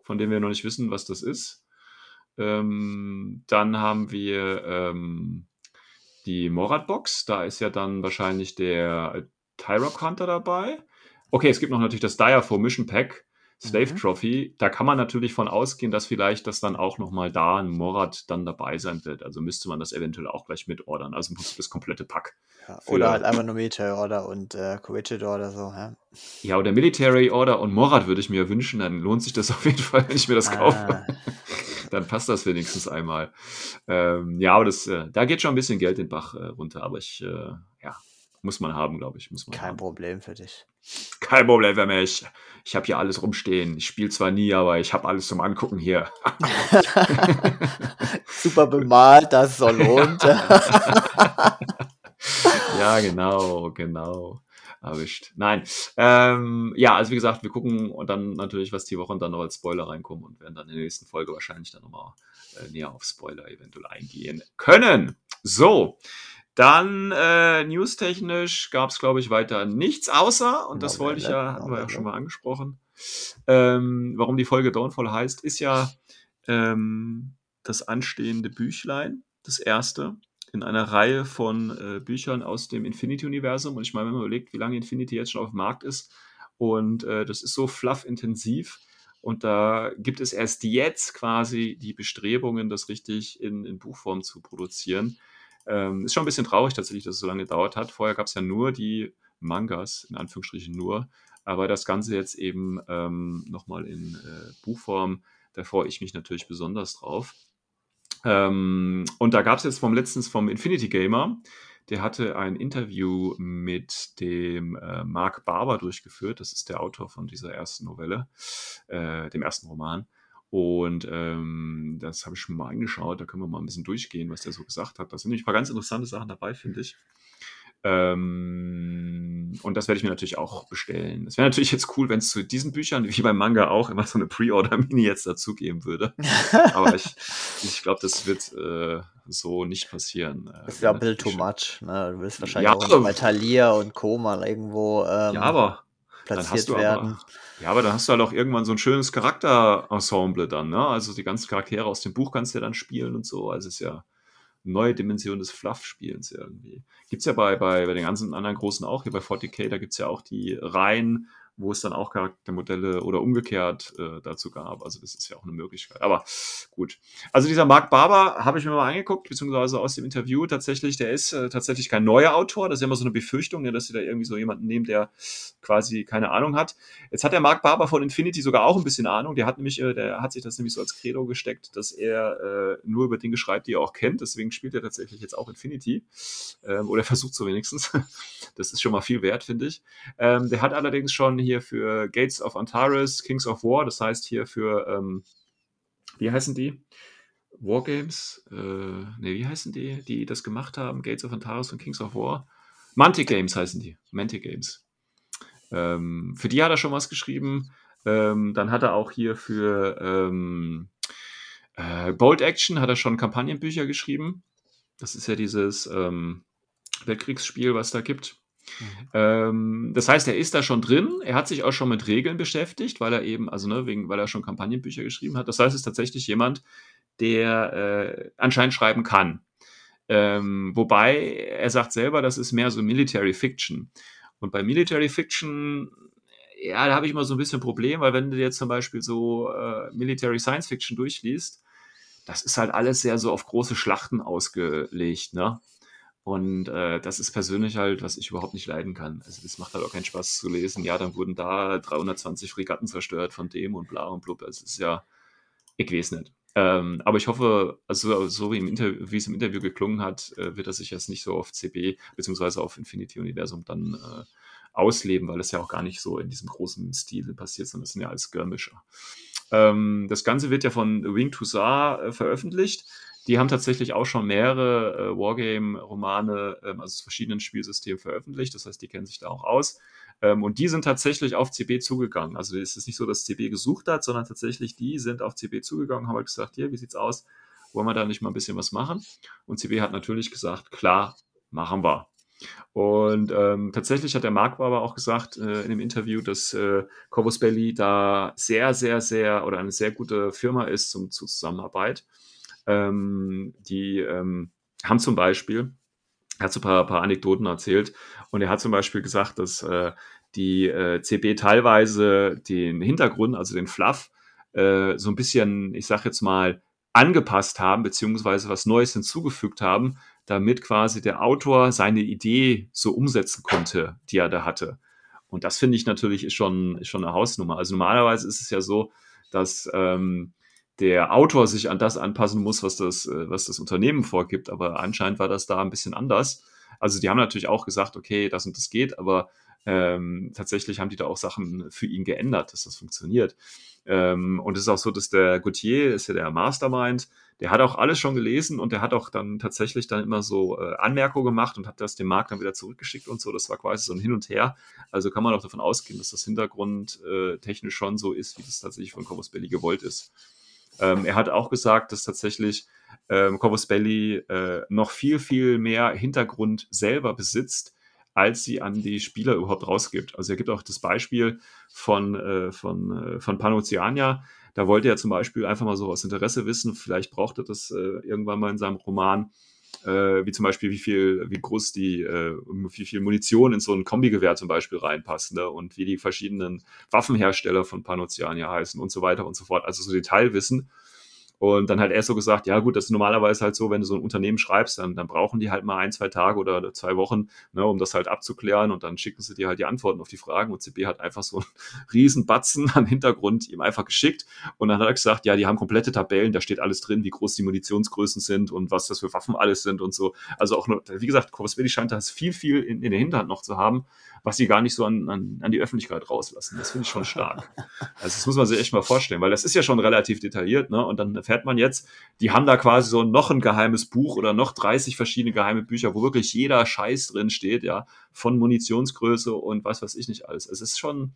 von dem wir noch nicht wissen, was das ist. Ähm, dann haben wir ähm, die Morat-Box. Da ist ja dann wahrscheinlich der äh, Tyrock Hunter dabei. Okay, es gibt noch natürlich das Direfo Mission Pack. Slave Mhm. Trophy, da kann man natürlich von ausgehen, dass vielleicht das dann auch nochmal da ein Morat dann dabei sein wird. Also müsste man das eventuell auch gleich mitordern. Also im Prinzip das komplette Pack. Ja. Oder halt einfach nur Military Order und äh, Corregidor oder so. Ja. Ja, oder Military Order und Morat würde ich mir wünschen, dann lohnt sich das auf jeden Fall, wenn ich mir das kaufe. Ah, Dann passt das wenigstens einmal. Ähm, ja, aber das, äh, da geht schon ein bisschen Geld den Bach äh, runter, aber ich, äh, ja, muss man haben, glaube ich. Muss man kein haben. Problem für dich. Kein Problem für mich. Ich habe hier alles rumstehen. Ich spiele zwar nie, aber ich habe alles zum Angucken hier. Super bemalt, das so lohnt. ja, genau, genau. Erwischt. Nein. Ähm, ja, also wie gesagt, wir gucken und dann natürlich, was die Woche dann noch als Spoiler reinkommen und werden dann in der nächsten Folge wahrscheinlich dann nochmal äh, näher auf Spoiler eventuell eingehen können. So. Dann äh, newstechnisch gab es, glaube ich, weiter nichts außer, und das wollte ich ja, hatten wir ja schon mal angesprochen, ähm, warum die Folge Dawnfall heißt, ist ja ähm, das anstehende Büchlein, das erste in einer Reihe von äh, Büchern aus dem Infinity-Universum. Und ich meine, wenn man überlegt, wie lange Infinity jetzt schon auf dem Markt ist, und äh, das ist so fluff-intensiv. Und da gibt es erst jetzt quasi die Bestrebungen, das richtig in, in Buchform zu produzieren. Ähm, ist schon ein bisschen traurig tatsächlich, dass es so lange gedauert hat. Vorher gab es ja nur die Mangas, in Anführungsstrichen nur. Aber das Ganze jetzt eben ähm, nochmal in äh, Buchform, da freue ich mich natürlich besonders drauf. Ähm, und da gab es jetzt vom letztens vom Infinity Gamer, der hatte ein Interview mit dem äh, Mark Barber durchgeführt. Das ist der Autor von dieser ersten Novelle, äh, dem ersten Roman. Und ähm, das habe ich schon mal angeschaut. Da können wir mal ein bisschen durchgehen, was der so gesagt hat. Da sind nämlich ein paar ganz interessante Sachen dabei, finde ich. Ähm, und das werde ich mir natürlich auch bestellen. Es wäre natürlich jetzt cool, wenn es zu diesen Büchern, wie beim Manga auch, immer so eine Pre-Order-Mini jetzt dazugeben würde. Aber ich, ich glaube, das wird äh, so nicht passieren. Äh, Das ist ja ein wäre bisschen too much. Ne? Du willst wahrscheinlich Ja, auch bei Thalia und Koma irgendwo ähm, Ja, aber platziert werden. aber, ja, aber dann hast du halt auch irgendwann so ein schönes Charakterensemble dann, ne? Also die ganzen Charaktere aus dem Buch kannst du ja dann spielen und so. Also es ist ja eine neue Dimension des Fluff-Spielens irgendwie. Gibt's ja bei, bei, bei den ganzen anderen großen auch, hier bei 40k, da gibt's ja auch die Reihen, wo es dann auch Charaktermodelle oder umgekehrt äh, dazu gab. Also das ist ja auch eine Möglichkeit. Aber gut. Also dieser Mark Barber habe ich mir mal angeguckt, beziehungsweise aus dem Interview tatsächlich, der ist äh, tatsächlich kein neuer Autor. Das ist ja immer so eine Befürchtung, ne, dass sie da irgendwie so jemanden nehmen, der quasi keine Ahnung hat. Jetzt hat der Mark Barber von Infinity sogar auch ein bisschen Ahnung. Der hat nämlich, äh, der hat sich das nämlich so als Credo gesteckt, dass er äh, nur über Dinge schreibt, die er auch kennt. Deswegen spielt er tatsächlich jetzt auch Infinity. Ähm, oder versucht so wenigstens. das ist schon mal viel wert, finde ich. Ähm, der hat allerdings schon hier für Gates of Antares, Kings of War, das heißt hier für, ähm, wie heißen die? Wargames? Äh, ne, wie heißen die, die das gemacht haben? Gates of Antares und Kings of War? Mantic Games heißen die. Mantic Games. Ähm, für die hat er schon was geschrieben. Ähm, dann hat er auch hier für ähm, äh, Bold Action hat er schon Kampagnenbücher geschrieben. Das ist ja dieses ähm, Weltkriegsspiel, was da gibt. Mhm. Ähm, das heißt, er ist da schon drin. Er hat sich auch schon mit Regeln beschäftigt, weil er eben, also ne, wegen, weil er schon Kampagnenbücher geschrieben hat. Das heißt, es ist tatsächlich jemand, der äh, anscheinend schreiben kann. Ähm, wobei er sagt selber, das ist mehr so Military Fiction. Und bei Military Fiction, ja, da habe ich immer so ein bisschen ein Problem, weil wenn du jetzt zum Beispiel so äh, Military Science Fiction durchliest, das ist halt alles sehr so auf große Schlachten ausgelegt, ne? Und äh, das ist persönlich halt, was ich überhaupt nicht leiden kann. Also das macht halt auch keinen Spaß zu lesen. Ja, dann wurden da 320 Fregatten zerstört von dem und bla und blub. Es ist ja, ich weiß nicht. Ähm, aber ich hoffe, also so wie, wie es im Interview geklungen hat, äh, wird er sich jetzt nicht so auf CB beziehungsweise auf Infinity-Universum dann äh, ausleben, weil das ja auch gar nicht so in diesem großen Stil passiert, sondern es sind ja alles Skirmisher. Ähm, das Ganze wird ja von Wing to Sar äh, veröffentlicht. Die haben tatsächlich auch schon mehrere äh, Wargame-Romane, ähm, also aus verschiedenen Spielsystemen veröffentlicht. Das heißt, die kennen sich da auch aus. Ähm, und die sind tatsächlich auf CB zugegangen. Also es ist nicht so, dass CB gesucht hat, sondern tatsächlich die sind auf CB zugegangen, haben halt gesagt, hier, wie sieht's aus? Wollen wir da nicht mal ein bisschen was machen? Und CB hat natürlich gesagt, klar, machen wir. Und ähm, tatsächlich hat der Marc aber auch gesagt äh, in dem Interview, dass äh, Corvus Belli da sehr, sehr, sehr oder eine sehr gute Firma ist zum, zur Zusammenarbeit. Ähm, die ähm, haben zum Beispiel, er hat so ein paar, paar Anekdoten erzählt und er hat zum Beispiel gesagt, dass äh, die äh, CB teilweise den Hintergrund, also den Fluff, äh, so ein bisschen, ich sag jetzt mal, angepasst haben, beziehungsweise was Neues hinzugefügt haben, damit quasi der Autor seine Idee so umsetzen konnte, die er da hatte. Und das finde ich natürlich ist schon, ist schon eine Hausnummer. Also normalerweise ist es ja so, dass ähm, der Autor sich an das anpassen muss, was das, äh, was das Unternehmen vorgibt. Aber anscheinend war das da ein bisschen anders. Also die haben natürlich auch gesagt, okay, das und das geht, aber ähm, tatsächlich haben die da auch Sachen für ihn geändert, dass das funktioniert. Ähm, und es ist auch so, dass der Gauthier ist ja der Mastermind, der hat auch alles schon gelesen und der hat auch dann tatsächlich dann immer so äh, Anmerkungen gemacht und hat das dem Markt dann wieder zurückgeschickt und so. Das war quasi so ein Hin und Her. Also kann man auch davon ausgehen, dass das Hintergrund äh, technisch schon so ist, wie das tatsächlich von Corvus Belli gewollt ist. Ähm, er hat auch gesagt, dass tatsächlich ähm, Corvus Belli äh, noch viel, viel mehr Hintergrund selber besitzt, als sie an die Spieler überhaupt rausgibt. Also er gibt auch das Beispiel von, äh, von, äh, von Panoceania. Da wollte er zum Beispiel einfach mal so aus Interesse wissen, vielleicht braucht er das äh, irgendwann mal in seinem Roman, äh, wie zum Beispiel, wie viel, wie groß die, äh, wie viel Munition in so ein Kombigewehr zum Beispiel reinpasst, ne? und wie die verschiedenen Waffenhersteller von Panoceania heißen und so weiter und so fort. Also so Detailwissen. Und dann hat er so gesagt, ja gut, das ist normalerweise halt so, wenn du so ein Unternehmen schreibst, dann, dann brauchen die halt mal ein, zwei Tage oder zwei Wochen, ne, um das halt abzuklären. Und dann schicken sie dir halt die Antworten auf die Fragen. Und CB hat einfach so einen riesen Batzen am Hintergrund ihm einfach geschickt. Und dann hat er gesagt, ja, die haben komplette Tabellen, da steht alles drin, wie groß die Munitionsgrößen sind und was das für Waffen alles sind und so. Also auch nur, wie gesagt, Corvus scheint das viel, viel in, in der Hinterhand noch zu haben, was sie gar nicht so an, an, an die Öffentlichkeit rauslassen. Das finde ich schon stark. Also das muss man sich echt mal vorstellen, weil das ist ja schon relativ detailliert, ne? Und dann erfährt man jetzt, die haben da quasi so noch ein geheimes Buch oder noch 30 verschiedene geheime Bücher, wo wirklich jeder Scheiß drin steht, ja, von Munitionsgröße und was weiß ich nicht alles. Es ist schon,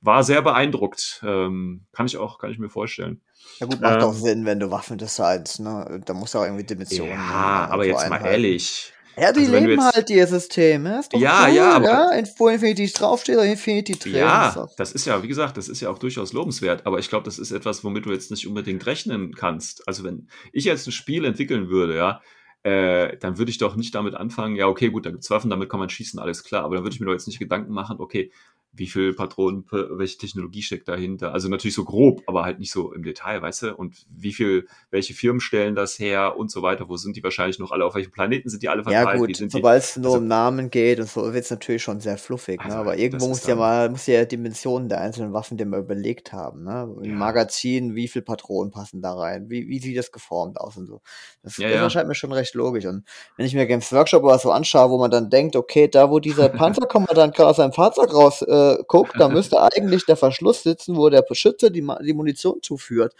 war sehr beeindruckt. Ähm, kann ich auch, kann ich mir vorstellen. Ja gut, macht ähm, auch Sinn, wenn du Waffen designst, ne? Da muss auch irgendwie Dimensionen. Ja, aber jetzt mal ehrlich. Ja, die also leben halt ihr System. Ja, ist doch ja, cool, ja, aber ja, wo Infinity draufsteht, oder Infinity drin. Ja, das ist ja, wie gesagt, das ist ja auch durchaus lobenswert. Aber ich glaube, das ist etwas, womit du jetzt nicht unbedingt rechnen kannst. Also wenn ich jetzt ein Spiel entwickeln würde, ja, äh, dann würde ich doch nicht damit anfangen, ja, okay, gut, da gibt's Waffen, damit kann man schießen, alles klar. Aber dann würde ich mir doch jetzt nicht Gedanken machen, okay, wie viel Patronen, welche Technologie steckt dahinter. Also natürlich so grob, aber halt nicht so im Detail, weißt du? Und wie viel, welche Firmen stellen das her und so weiter? Wo sind die wahrscheinlich noch alle? Auf welchen Planeten sind die alle verteilt? Ja gut, sobald es nur also, um Namen geht und so, wird es natürlich schon sehr fluffig. Also, ne? Aber irgendwo muss ja mal, muss ja Dimensionen der einzelnen Waffen dir mal überlegt haben. Ne? Im ja. Magazin, wie viel Patronen passen da rein? Wie, wie sieht das geformt aus und so? Das, ja, das ja. erscheint mir schon recht logisch. Und wenn ich mir Games Workshop oder so anschaue, wo man dann denkt, okay, da wo dieser Panzerkommandant gerade aus seinem Fahrzeug raus äh, äh, guckt, da müsste eigentlich der Verschluss sitzen, wo der Beschützer die, die Munition zuführt.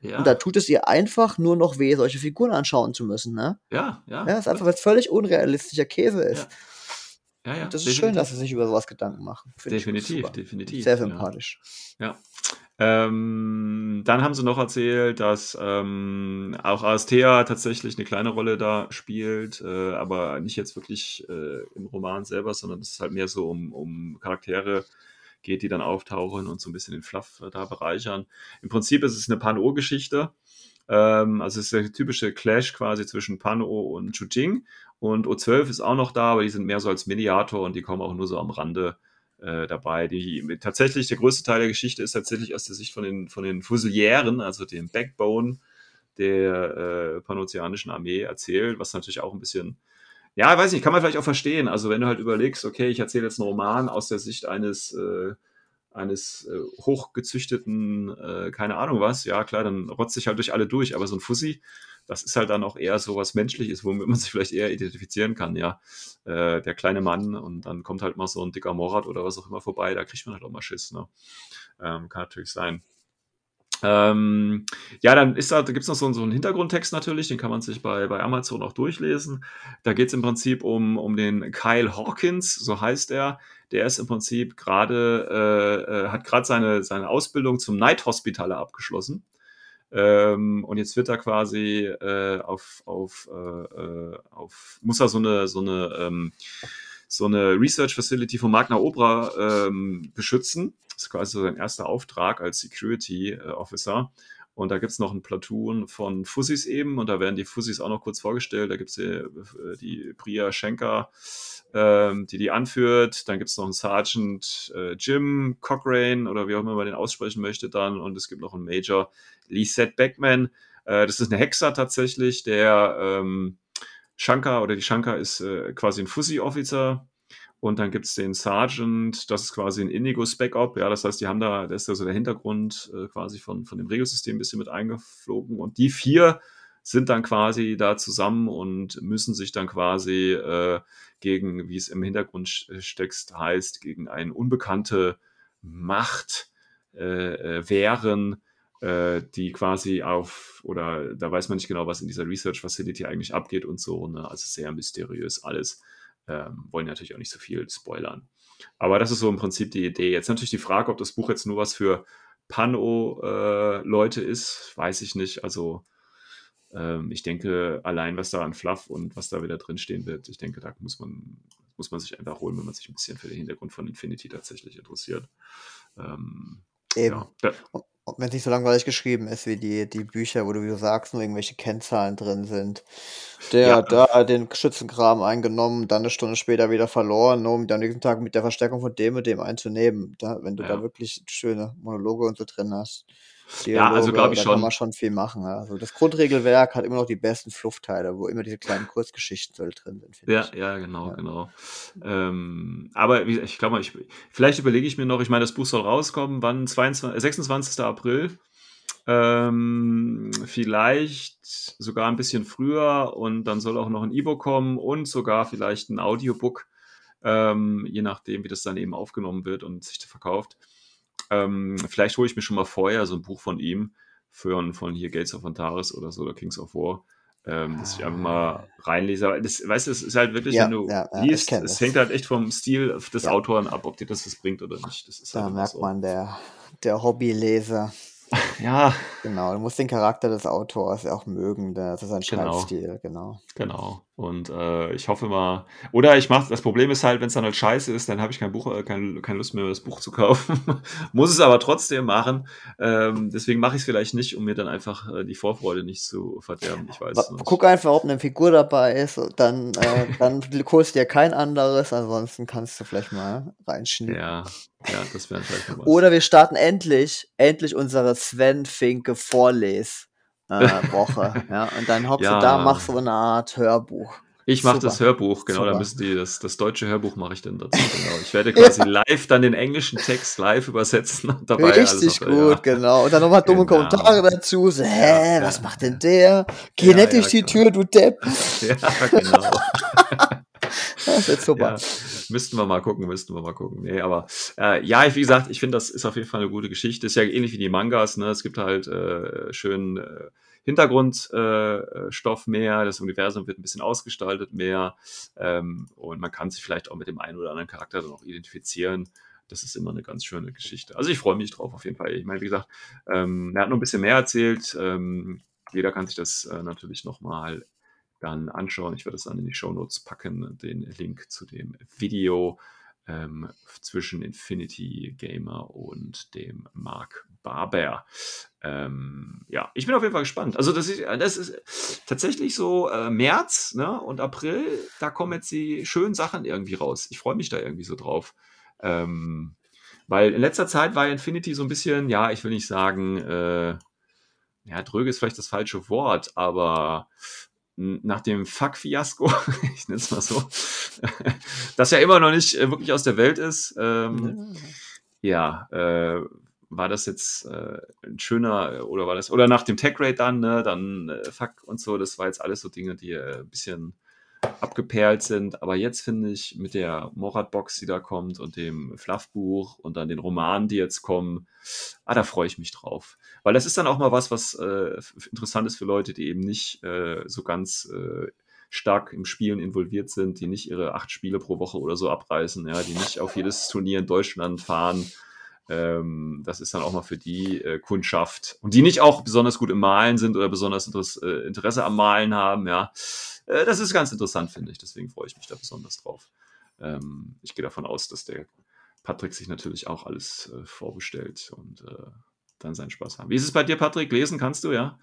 Ja. Und da tut es ihr einfach nur noch weh, solche Figuren anschauen zu müssen, ne? Ja, ja. Ja, ist einfach, weil es völlig unrealistischer Käse ist. ja, ja. Und das ist schön, dass sie sich über sowas Gedanken machen. Definitiv, definitiv. Sehr ja. sympathisch. Ja. Ähm, dann haben sie noch erzählt, dass ähm, auch Aristea tatsächlich eine kleine Rolle da spielt, äh, aber nicht jetzt wirklich äh, im Roman selber, sondern es ist halt mehr so um, um Charaktere geht, die dann auftauchen und so ein bisschen den Fluff äh, da bereichern. Im Prinzip ist es eine Pan-O-Geschichte. Ähm, also es ist der typische Clash quasi zwischen Pan-O und Chujing. Und O12 ist auch noch da, aber die sind mehr so als Mediator und die kommen auch nur so am Rande äh, dabei. Die, tatsächlich, der größte Teil der Geschichte ist tatsächlich aus der Sicht von den, von den Fusiliären, also dem Backbone der äh, panozeanischen Armee erzählt, was natürlich auch ein bisschen, ja, weiß nicht, kann man vielleicht auch verstehen. Also wenn du halt überlegst, okay, ich erzähle jetzt einen Roman aus der Sicht eines äh, eines äh, hochgezüchteten, äh, keine Ahnung was, ja klar, dann rotzt sich halt durch alle durch, aber so ein Fussi, das ist halt dann auch eher so was Menschliches, womit man sich vielleicht eher identifizieren kann, ja. Äh, der kleine Mann und dann kommt halt mal so ein dicker Morat oder was auch immer vorbei, da kriegt man halt auch mal Schiss, ne? Ähm, kann natürlich sein. Ähm, ja, dann ist da, da gibt es noch so, so einen Hintergrundtext natürlich, den kann man sich bei, bei Amazon auch durchlesen. Da geht es im Prinzip um, um den Kyle Hawkins, so heißt er. Der ist im Prinzip gerade, äh, äh, hat gerade seine, seine Ausbildung zum Night Hospitaler abgeschlossen. Ähm, und jetzt wird er quasi äh, auf, auf, äh, äh, auf, muss er so eine, so eine, ähm, so eine Research Facility von Magna Obra ähm, beschützen. Das ist quasi sein erster Auftrag als Security äh, Officer. Und da gibt es noch ein Platoon von Fussis eben und da werden die Fussis auch noch kurz vorgestellt. Da gibt es die, äh, die Priya Schenker, ähm, die die anführt. Dann gibt es noch einen Sergeant äh, Jim Cochrane oder wie auch immer man den aussprechen möchte dann. Und es gibt noch einen Major Lisette Beckman. Äh, das ist eine Hexer tatsächlich. Der ähm, Shankar oder die Shankar ist äh, quasi ein Fussi-Officer. Und dann gibt es den Sergeant, das ist quasi ein Indigo-Spec-Op. Ja, das heißt, die haben da, das ist also der Hintergrund äh, quasi von, von dem Regelsystem ein bisschen mit eingeflogen. Und die vier sind dann quasi da zusammen und müssen sich dann quasi äh, gegen, wie es im Hintergrundtext heißt, gegen eine unbekannte Macht äh, äh, wehren, äh, die quasi auf, oder da weiß man nicht genau, was in dieser Research Facility eigentlich abgeht und so. Ne? Also sehr mysteriös alles. Ähm, wollen natürlich auch nicht so viel spoilern. Aber das ist so im Prinzip die Idee. Jetzt natürlich die Frage, ob das Buch jetzt nur was für Pano-Leute äh, ist, weiß ich nicht. Also ähm, ich denke, allein was da an Fluff und was da wieder drinstehen wird, ich denke, da muss man, muss man sich einfach holen, wenn man sich ein bisschen für den Hintergrund von Infinity tatsächlich interessiert. Ähm, Eben. Ja. Und wenn es nicht so langweilig geschrieben ist wie die, die Bücher, wo du, wie du sagst, nur irgendwelche Kennzahlen drin sind. Der Ja. hat da den Schützenkram eingenommen, dann eine Stunde später wieder verloren, nur um dann am nächsten Tag mit der Verstärkung von dem und dem einzunehmen. Da, wenn du Ja. da wirklich schöne Monologe und so drin hast. Ja, also Dialoge, glaub ich da schon. kann man schon viel machen. Also das Grundregelwerk hat immer noch die besten Fluffteile, wo immer diese kleinen Kurzgeschichten so drin sind, Ja, ich. ja, genau, Ja. genau. Ähm, aber ich glaube ich, vielleicht überlege ich mir noch, ich meine, das Buch soll rauskommen, wann? 22, 26. April. Ähm, vielleicht sogar ein bisschen früher und dann soll auch noch ein E-Book kommen und sogar vielleicht ein Audiobook, ähm, je nachdem, wie das dann eben aufgenommen wird und sich verkauft. Ähm, vielleicht hole ich mir schon mal vorher so ein Buch von ihm, von, von hier Gates of Antares oder so, oder Kings of War, ähm, dass ich einfach mal reinlese. Aber das, weißt du, es ist halt wirklich, Ja, wenn du ja, liest, es das. hängt halt echt vom Stil des. Autoren ab, ob dir das was bringt oder nicht. Das ist Da halt merkt so. man, der, der Hobbyleser. Ja, Genau, du musst den Charakter des Autors auch mögen, das ist sein Genau. Schreibstil, genau. Genau. Und äh, ich hoffe mal. Oder ich mache, das Problem ist halt, wenn es dann halt scheiße ist, dann habe ich kein Buch, äh, kein, keine Lust mehr, das Buch zu kaufen. Muss es aber trotzdem machen. Ähm, deswegen mache ich es vielleicht nicht, um mir dann einfach äh, die Vorfreude nicht zu verderben. Ich weiß nicht. Guck einfach, ob eine Figur dabei ist, dann, äh, dann holst du dir kein anderes, ansonsten kannst du vielleicht mal reinschnippen. Ja, ja, das wäre vielleicht was. Oder wir starten endlich, endlich unsere Sven Finke Vorles äh, Woche. ja, und dann hockst Ja. du da, machst so eine Art Hörbuch. Ich mache das Hörbuch, genau, da müssen die, das, das deutsche Hörbuch mache ich dann dazu, genau. Ich werde quasi live dann den englischen Text live übersetzen und dabei Richtig auf- gut, genau. Und dann nochmal dumme Genau. Kommentare dazu. So, hä, Ja, was ja. macht denn der? Geh Ja, nicht ja, durch die klar. Tür, du Depp. Ja, ja genau. Das wird super. Ja, müssten wir mal gucken, müssten wir mal gucken. Nee, aber äh, ja, wie gesagt, ich finde, das ist auf jeden Fall eine gute Geschichte. Ist ja ähnlich wie die Mangas, ne? Es gibt halt äh, schön, äh, Hintergrundstoff äh, mehr, das Universum wird ein bisschen ausgestaltet mehr ähm, und man kann sich vielleicht auch mit dem einen oder anderen Charakter dann auch identifizieren. Das ist immer eine ganz schöne Geschichte. Also ich freue mich drauf auf jeden Fall. Ich meine, wie gesagt, ähm, er hat noch ein bisschen mehr erzählt. Ähm, jeder kann sich das äh, natürlich nochmal dann anschauen. Ich werde es dann in die Show Notes packen, den Link zu dem Video ähm, zwischen Infinity Gamer und dem Mark Barber. Ähm, ja, ich bin auf jeden Fall gespannt. Also das ist, das ist tatsächlich so äh, März ne, und April, da kommen jetzt die schönen Sachen irgendwie raus. Ich freue mich da irgendwie so drauf. Ähm, weil in letzter Zeit war Infinity so ein bisschen, ja, ich will nicht sagen, äh, ja, dröge ist vielleicht das falsche Wort, aber nach dem Fuck-Fiasko, ich nenne es mal so, das ja immer noch nicht äh, wirklich aus der Welt ist, ähm, ja, äh, war das jetzt äh, ein schöner, oder war das, oder nach dem Tech Rate dann, ne, dann äh, Fuck und so, das war jetzt alles so Dinge, die äh, ein bisschen abgeperlt sind. Aber jetzt finde ich mit der Morat-Box, die da kommt und dem Fluffbuch und dann den Romanen, die jetzt kommen, ah, da freue ich mich drauf. Weil das ist dann auch mal was, was äh, interessant ist für Leute, die eben nicht äh, so ganz äh, stark im Spielen involviert sind, die nicht ihre acht Spiele pro Woche oder so abreißen, ja, die nicht auf jedes Turnier in Deutschland fahren. Ähm, das ist dann auch mal für die äh, Kundschaft und die nicht auch besonders gut im Malen sind oder besonders Interesse, äh, Interesse am Malen haben, ja äh, das ist ganz interessant, finde ich. Deswegen freue ich mich da besonders drauf. Ähm, ich gehe davon aus, dass der Patrick sich natürlich auch alles äh, vorbestellt und äh, dann seinen Spaß haben. Wie ist es bei dir, Patrick? Lesen kannst du, ja?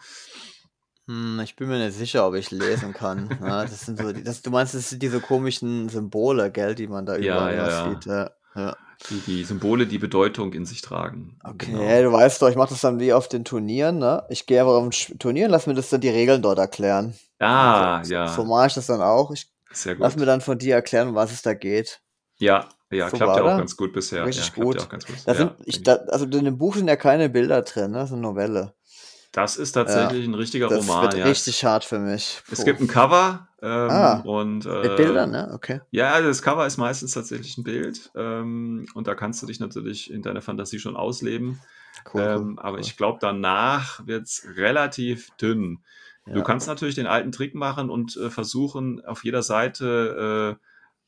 Hm, ich bin mir nicht sicher, ob ich lesen kann. Ja, das sind so die, das, du meinst, das sind diese komischen Symbole, gell, die man da überall ja, ja, sieht. Ja. Ja. Die, die Symbole, die Bedeutung in sich tragen. Okay, genau. du weißt doch, ich mache das dann wie auf den Turnieren, ne? Ich gehe aber auf ein Turnier und lass mir das dann die Regeln dort erklären. Ah, so, ja. So mache ich das dann auch. Ich Sehr gut. lass mir dann von dir erklären, um was es da geht. Ja, ja, So klappt ja auch ganz gut bisher. Richtig ja, gut. Ja auch ganz gut. Da ja, sind, ich, da, also in dem Buch sind ja keine Bilder drin, ne? Das ist eine Novelle. Das ist tatsächlich ein richtiger Das Roman. wird Ja. richtig hart für mich. Es Puh. gibt ein Cover ähm, Ah, und äh, Mit Bildern, ne? Okay. Ja, also das Cover ist meistens tatsächlich ein Bild ähm, und da kannst du dich natürlich in deiner Fantasie schon ausleben. Cool. ähm, cool, aber cool. ich glaube, danach wird es relativ dünn. Du Ja. kannst natürlich den alten Trick machen und äh, versuchen, auf jeder Seite äh,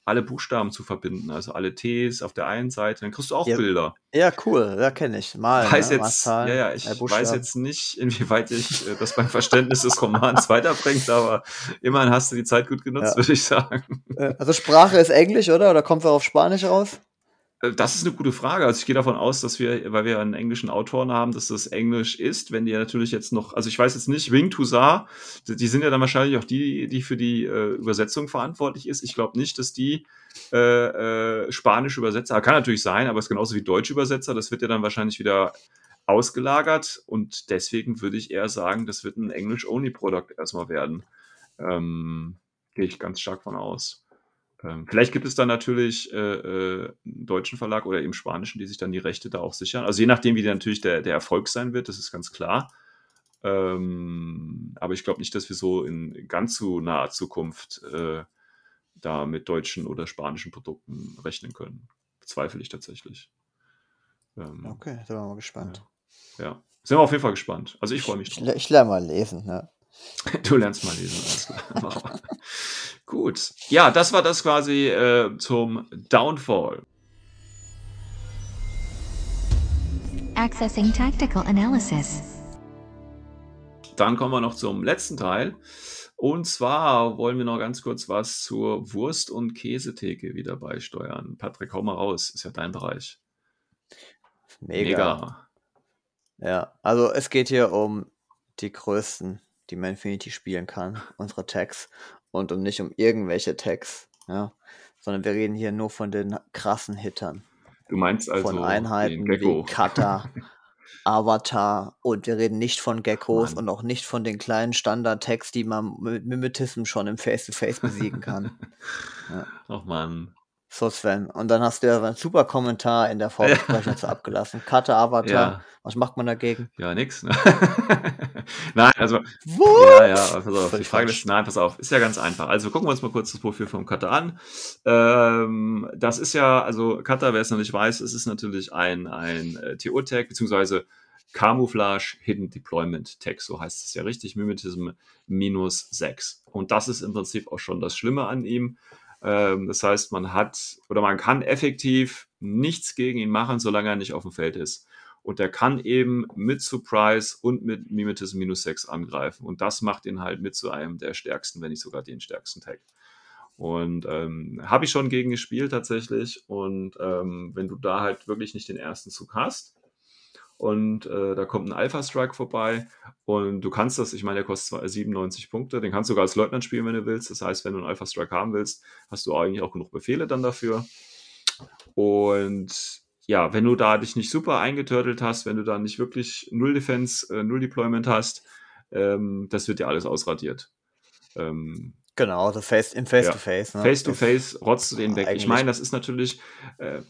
alle Buchstaben zu verbinden, also alle Ts auf der einen Seite, dann kriegst du auch Ja, Bilder. Ja, cool, ja, kenne ich. Mal, weiß ne? jetzt, Mal ja, ja, ich weiß jetzt nicht, inwieweit ich äh, das beim Verständnis des Romans weiterbringt, aber immerhin hast du die Zeit gut genutzt, Ja. würde ich sagen. Äh, Also Sprache ist Englisch, oder? Oder kommt es auch auf Spanisch raus? Äh, Das ist eine gute Frage. Also ich gehe davon aus, dass wir, weil wir einen englischen Autoren haben, dass das Englisch ist. Wenn die natürlich jetzt noch, also ich weiß jetzt nicht, Wing to Saar, die sind ja dann wahrscheinlich auch die, die für die äh, Übersetzung verantwortlich ist. Ich glaube nicht, dass die äh, äh, Spanisch Übersetzer, kann natürlich sein, aber es ist genauso wie Deutsch Übersetzer. Das wird ja dann wahrscheinlich wieder ausgelagert und deswegen würde ich eher sagen, das wird ein English-Only-Produkt erstmal werden. Ähm, gehe ich ganz stark von aus. Ähm, vielleicht gibt es dann natürlich äh, äh, einen deutschen Verlag oder eben spanischen, die sich dann die Rechte da auch sichern. Also je nachdem, wie der natürlich der, der Erfolg sein wird, das ist ganz klar. Ähm, aber ich glaube nicht, dass wir so in ganz so naher Zukunft äh, da mit deutschen oder spanischen Produkten rechnen können. Bezweifle ich tatsächlich. Ähm, Okay, sind wir mal gespannt. Ja. Sind wir auf jeden Fall gespannt. Also ich freue mich Ich, drauf. le- ich lerne mal lesen, ne? Du lernst mal lesen, alles klar. Gut. Ja, das war das quasi äh, zum Downfall. Accessing tactical analysis. Dann kommen wir noch zum letzten Teil. Und zwar wollen wir noch ganz kurz was zur Wurst- und Käsetheke wieder beisteuern. Patrick, hau mal raus. Ist ja dein Bereich. Mega. Ja, also es geht hier um die größten, die man Infinity spielen kann, unsere Tags. Und um nicht um irgendwelche Tags, ja. Sondern wir reden hier nur von den krassen Hittern. Du meinst also von Einheiten wie. Kata, Avatar und wir reden nicht von Geckos Mann. und auch nicht von den kleinen Standard-Tags, die man mit Mimetism schon im Face-to-Face besiegen kann. Ach man. So Sven. Und dann hast du ja einen super Kommentar in der Vorbesprechung dazu abgelassen. Kata, Avatar, Ja, was macht man dagegen? ja, nix. Ne? Nein, also What? Ja, ja, pass auf. Die Frage ist, nein, pass auf, ist ja ganz einfach. Also gucken wir uns mal kurz das Profil vom Cutter an. Ähm, das ist ja, also Cutter, wer es noch nicht weiß, es ist natürlich ein, ein äh, TO-Tag, beziehungsweise Camouflage Hidden Deployment Text, so heißt es ja richtig, Mimetism minus 6. Und das ist im Prinzip auch schon das Schlimme an ihm. Ähm, das heißt, man hat oder man kann effektiv nichts gegen ihn machen, solange er nicht auf dem Feld ist. Und er kann eben mit Surprise und mit Mimetism minus 6 angreifen. Und das macht ihn halt mit zu einem der stärksten, wenn nicht sogar den stärksten Tag. Und ähm, habe ich schon gegen gespielt tatsächlich. Und ähm, wenn du da halt wirklich nicht den ersten Zug hast und äh, da kommt ein Alpha Strike vorbei und du kannst das, ich meine, der kostet 97 Punkte, den kannst du sogar als Leutnant spielen, wenn du willst. Das heißt, wenn du einen Alpha Strike haben willst, hast du eigentlich auch genug Befehle dann dafür. Und ja, wenn du da dich nicht super eingetörtelt hast, wenn du da nicht wirklich Null Defense, äh, Null Deployment hast, ähm, das wird dir alles ausradiert. Ähm, Genau, so face, im Face-to-Face. Ja. Ne? Face-to-Face rotzt du den weg. Ich meine, das ist natürlich, äh,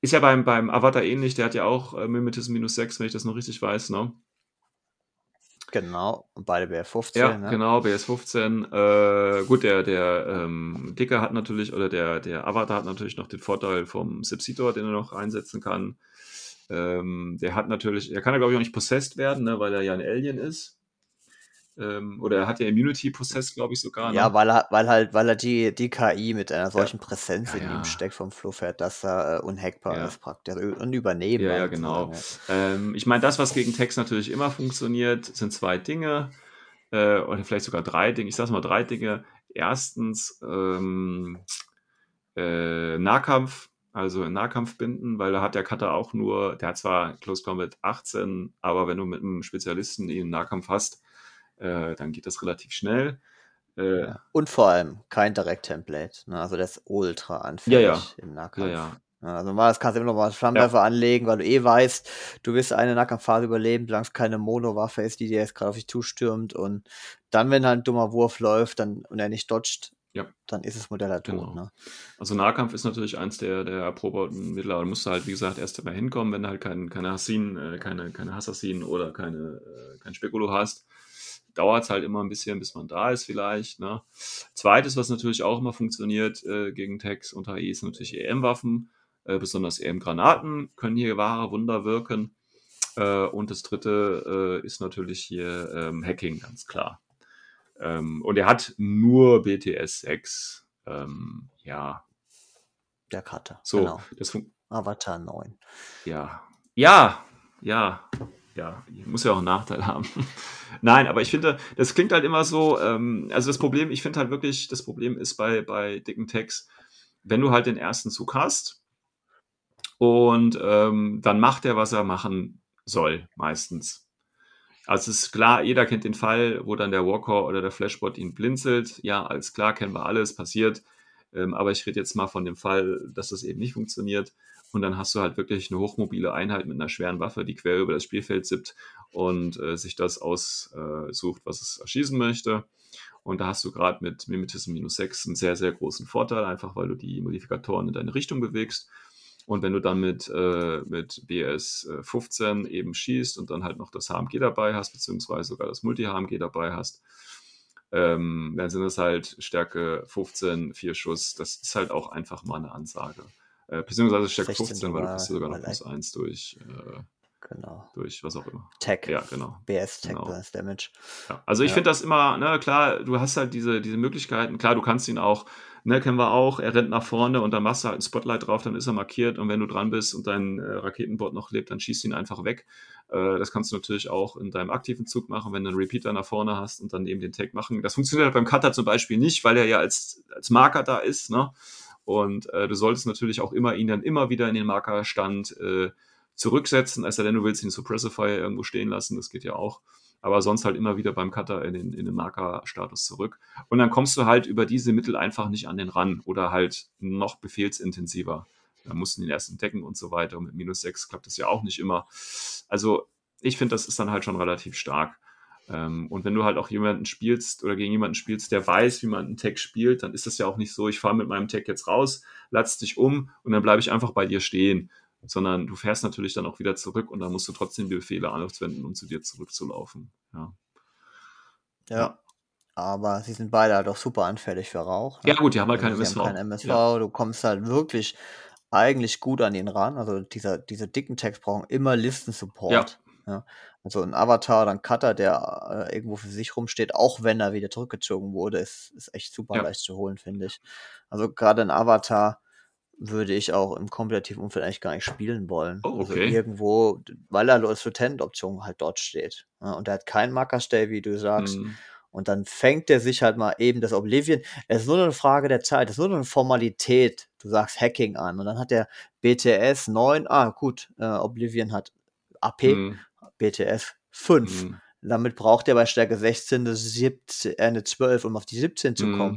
ist ja beim, beim Avatar ähnlich, der hat ja auch äh, Mimetism minus 6, wenn ich das noch richtig weiß, ne? Genau, beide BS15. Ja, ne? genau, BS15. Äh, gut, der, der ähm, Dicker hat natürlich, oder der, der Avatar hat natürlich noch den Vorteil vom Subsitor, den er noch einsetzen kann. Ähm, der hat natürlich, er kann ja glaube ich auch nicht possessed werden, ne, weil er ja ein Alien ist. Ähm, oder er hat ja Immunity Possessed, glaube ich sogar. Ne? Ja, weil er, weil halt, weil er die, die KI mit einer solchen ja. Präsenz ja, in ihm steckt vom Fluffhead, dass er äh, unhackbar ist praktisch und übernehmen. Ja, ja, genau. Ähm, ich meine, das, was gegen Text natürlich immer funktioniert, sind zwei Dinge äh, oder vielleicht sogar drei Dinge. Ich sage mal drei Dinge. Erstens ähm, äh, Nahkampf, also in Nahkampf binden, weil da hat der Cutter auch nur, der hat zwar Close Combat 18, aber wenn du mit einem Spezialisten ihn Nahkampf hast, äh, dann geht das relativ schnell. Äh, ja. Und vor allem kein Direct-Template. Ne? Also das ist ultra anfällig ja, ja. im Nahkampf. Ja, also mal, das kannst du immer noch mal Flammenwerfer anlegen, weil du eh weißt, du wirst eine Nahkampfphase überleben, solange es keine Mono-Waffe ist, die dir jetzt gerade auf dich zustürmt. Und dann, wenn halt ein dummer Wurf läuft dann, und er nicht dodgt, ja. dann ist das Modell halt tot. Genau. Ne? Also Nahkampf ist natürlich eins der, der erprobten Mittel, aber du musst halt, wie gesagt, erst einmal hinkommen, wenn du halt kein, keine Hassin, äh, keine, keine Hassassin oder keine, äh, kein Spekulo hast dauert es halt immer ein bisschen, bis man da ist vielleicht. Ne? Zweites, was natürlich auch immer funktioniert äh, gegen Tags und HI, ist natürlich EM-Waffen. Äh, besonders EM-Granaten können hier wahre Wunder wirken. Äh, und das dritte äh, ist natürlich hier ähm, Hacking, ganz klar. Ähm, und er hat nur BTS 6. Ähm, ja. Der Cutter. So, genau. Avatar 9. Ja. Ja, ja ja, muss ja auch einen Nachteil haben. Nein, aber ich finde, das klingt halt immer so, ähm, also das Problem, ich finde halt wirklich, das Problem ist bei, bei dicken Tags, wenn du halt den ersten Zug hast und ähm, dann macht er, was er machen soll, meistens. Also es ist klar, jeder kennt den Fall, wo dann der Walker oder der Flashbot ihn blinzelt. Ja, alles klar, kennen wir alles, passiert. Ähm, aber ich rede jetzt mal von dem Fall, dass das eben nicht funktioniert. Und dann hast du halt wirklich eine hochmobile Einheit mit einer schweren Waffe, die quer über das Spielfeld sippt und äh, sich das aussucht, was es erschießen möchte. Und da hast du gerade mit Mimetism minus 6 einen sehr, sehr großen Vorteil, einfach weil du die Modifikatoren in deine Richtung bewegst. Und wenn du dann mit, äh, mit BS 15 äh, eben schießt und dann halt noch das HMG dabei hast, beziehungsweise sogar das Multi-HMG dabei hast, ähm, dann sind es halt Stärke 15, 4 Schuss. Das ist halt auch einfach mal eine Ansage. Äh, beziehungsweise Stärke 15, weil du kriegst sogar noch plus 1 durch, äh, genau. durch was auch immer. Tech. Ja, genau. BS Tech genau. Damage. Ja, also ich ja. finde das immer, ne, klar, du hast halt diese, diese Möglichkeiten. Klar, du kannst ihn auch, ne, kennen wir auch, er rennt nach vorne und dann machst du halt ein Spotlight drauf, dann ist er markiert und wenn du dran bist und dein äh, Raketenbot noch lebt, dann schießt ihn einfach weg. Äh, das kannst du natürlich auch in deinem aktiven Zug machen, wenn du einen Repeater nach vorne hast und dann eben den Tag machen. Das funktioniert halt beim Cutter zum Beispiel nicht, weil er ja als, als Marker da ist, ne? Und äh, du solltest natürlich auch immer ihn dann immer wieder in den Markerstand äh, zurücksetzen, es sei denn, du willst ihn Suppressifier irgendwo stehen lassen, das geht ja auch. Aber sonst halt immer wieder beim Cutter in den, in den Markerstatus zurück. Und dann kommst du halt über diese Mittel einfach nicht an den ran oder halt noch befehlsintensiver. Da musst du den ersten decken und so weiter. Und mit minus 6 klappt das ja auch nicht immer. Also ich finde, das ist dann halt schon relativ stark. Ähm, und wenn du halt auch jemanden spielst oder gegen jemanden spielst, der weiß, wie man einen Tag spielt, dann ist das ja auch nicht so, ich fahre mit meinem Tag jetzt raus, latz dich um und dann bleibe ich einfach bei dir stehen. Sondern du fährst natürlich dann auch wieder zurück und dann musst du trotzdem die Befehle aufwenden, um zu dir zurückzulaufen. Ja. Ja. Aber sie sind beide halt auch super anfällig für Rauch. Ne? Ja, gut, die haben halt keine MSV. Kein MSV. Ja. Du kommst halt wirklich eigentlich gut an ihn ran. Also dieser, diese dicken Tags brauchen immer Listen-Support. Ja. Ja. Also ein Avatar oder ein Cutter, der äh, irgendwo für sich rumsteht, auch wenn er wieder zurückgezogen wurde, ist, ist echt super Ja. leicht zu holen, finde ich. Also gerade ein Avatar würde ich auch im kompetitiven Umfeld eigentlich gar nicht spielen wollen. Oh, Also okay. irgendwo, d- weil er als Lieutenant-Option halt dort steht. Ja, und er hat keinen Markerstell, wie du sagst. Mhm. Und dann fängt er sich halt mal eben das Oblivion. Es ist nur eine Frage der Zeit. Es ist nur eine Formalität. Du sagst Hacking an. Und dann hat der BTS 9. Ah, gut. Äh, Oblivion hat AP. Mhm. BTS 5. Mhm. Damit braucht er bei Stärke 16 eine, 17, äh, eine 12, um auf die 17 zu Mhm. kommen.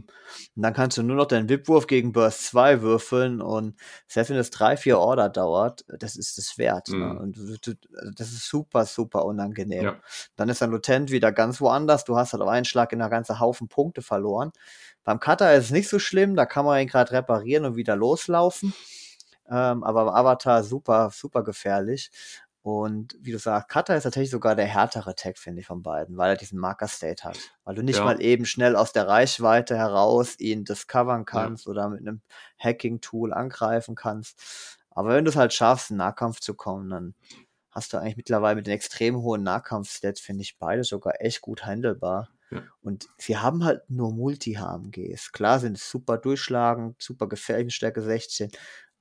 Und dann kannst du nur noch deinen Whipwurf gegen Burst 2 würfeln und selbst wenn das 3, 4 Order dauert, das ist es wert. Ne? Mhm. Und du, du, also das ist super, super unangenehm. Ja. Dann ist dein Lutent wieder ganz woanders. Du hast halt auf einen Schlag in einer ganzen Haufen Punkte verloren. Beim Cutter ist es nicht so schlimm, da kann man ihn gerade reparieren und wieder loslaufen. Ähm, aber beim Avatar super, super gefährlich. Und wie du sagst, Cutter ist tatsächlich sogar der härtere Tag, finde ich, von beiden, weil er diesen Marker-State hat. Weil du nicht Ja. mal eben schnell aus der Reichweite heraus ihn discovern kannst oder mit einem Hacking-Tool angreifen kannst. Aber wenn du es halt schaffst, in Nahkampf zu kommen, dann hast du eigentlich mittlerweile mit den extrem hohen Nahkampf-Stats, finde ich, beide sogar echt gut handelbar. Ja. Und sie haben halt nur Multi-HMGs. Klar sind es super durchschlagend, super gefährlich Stärke 16,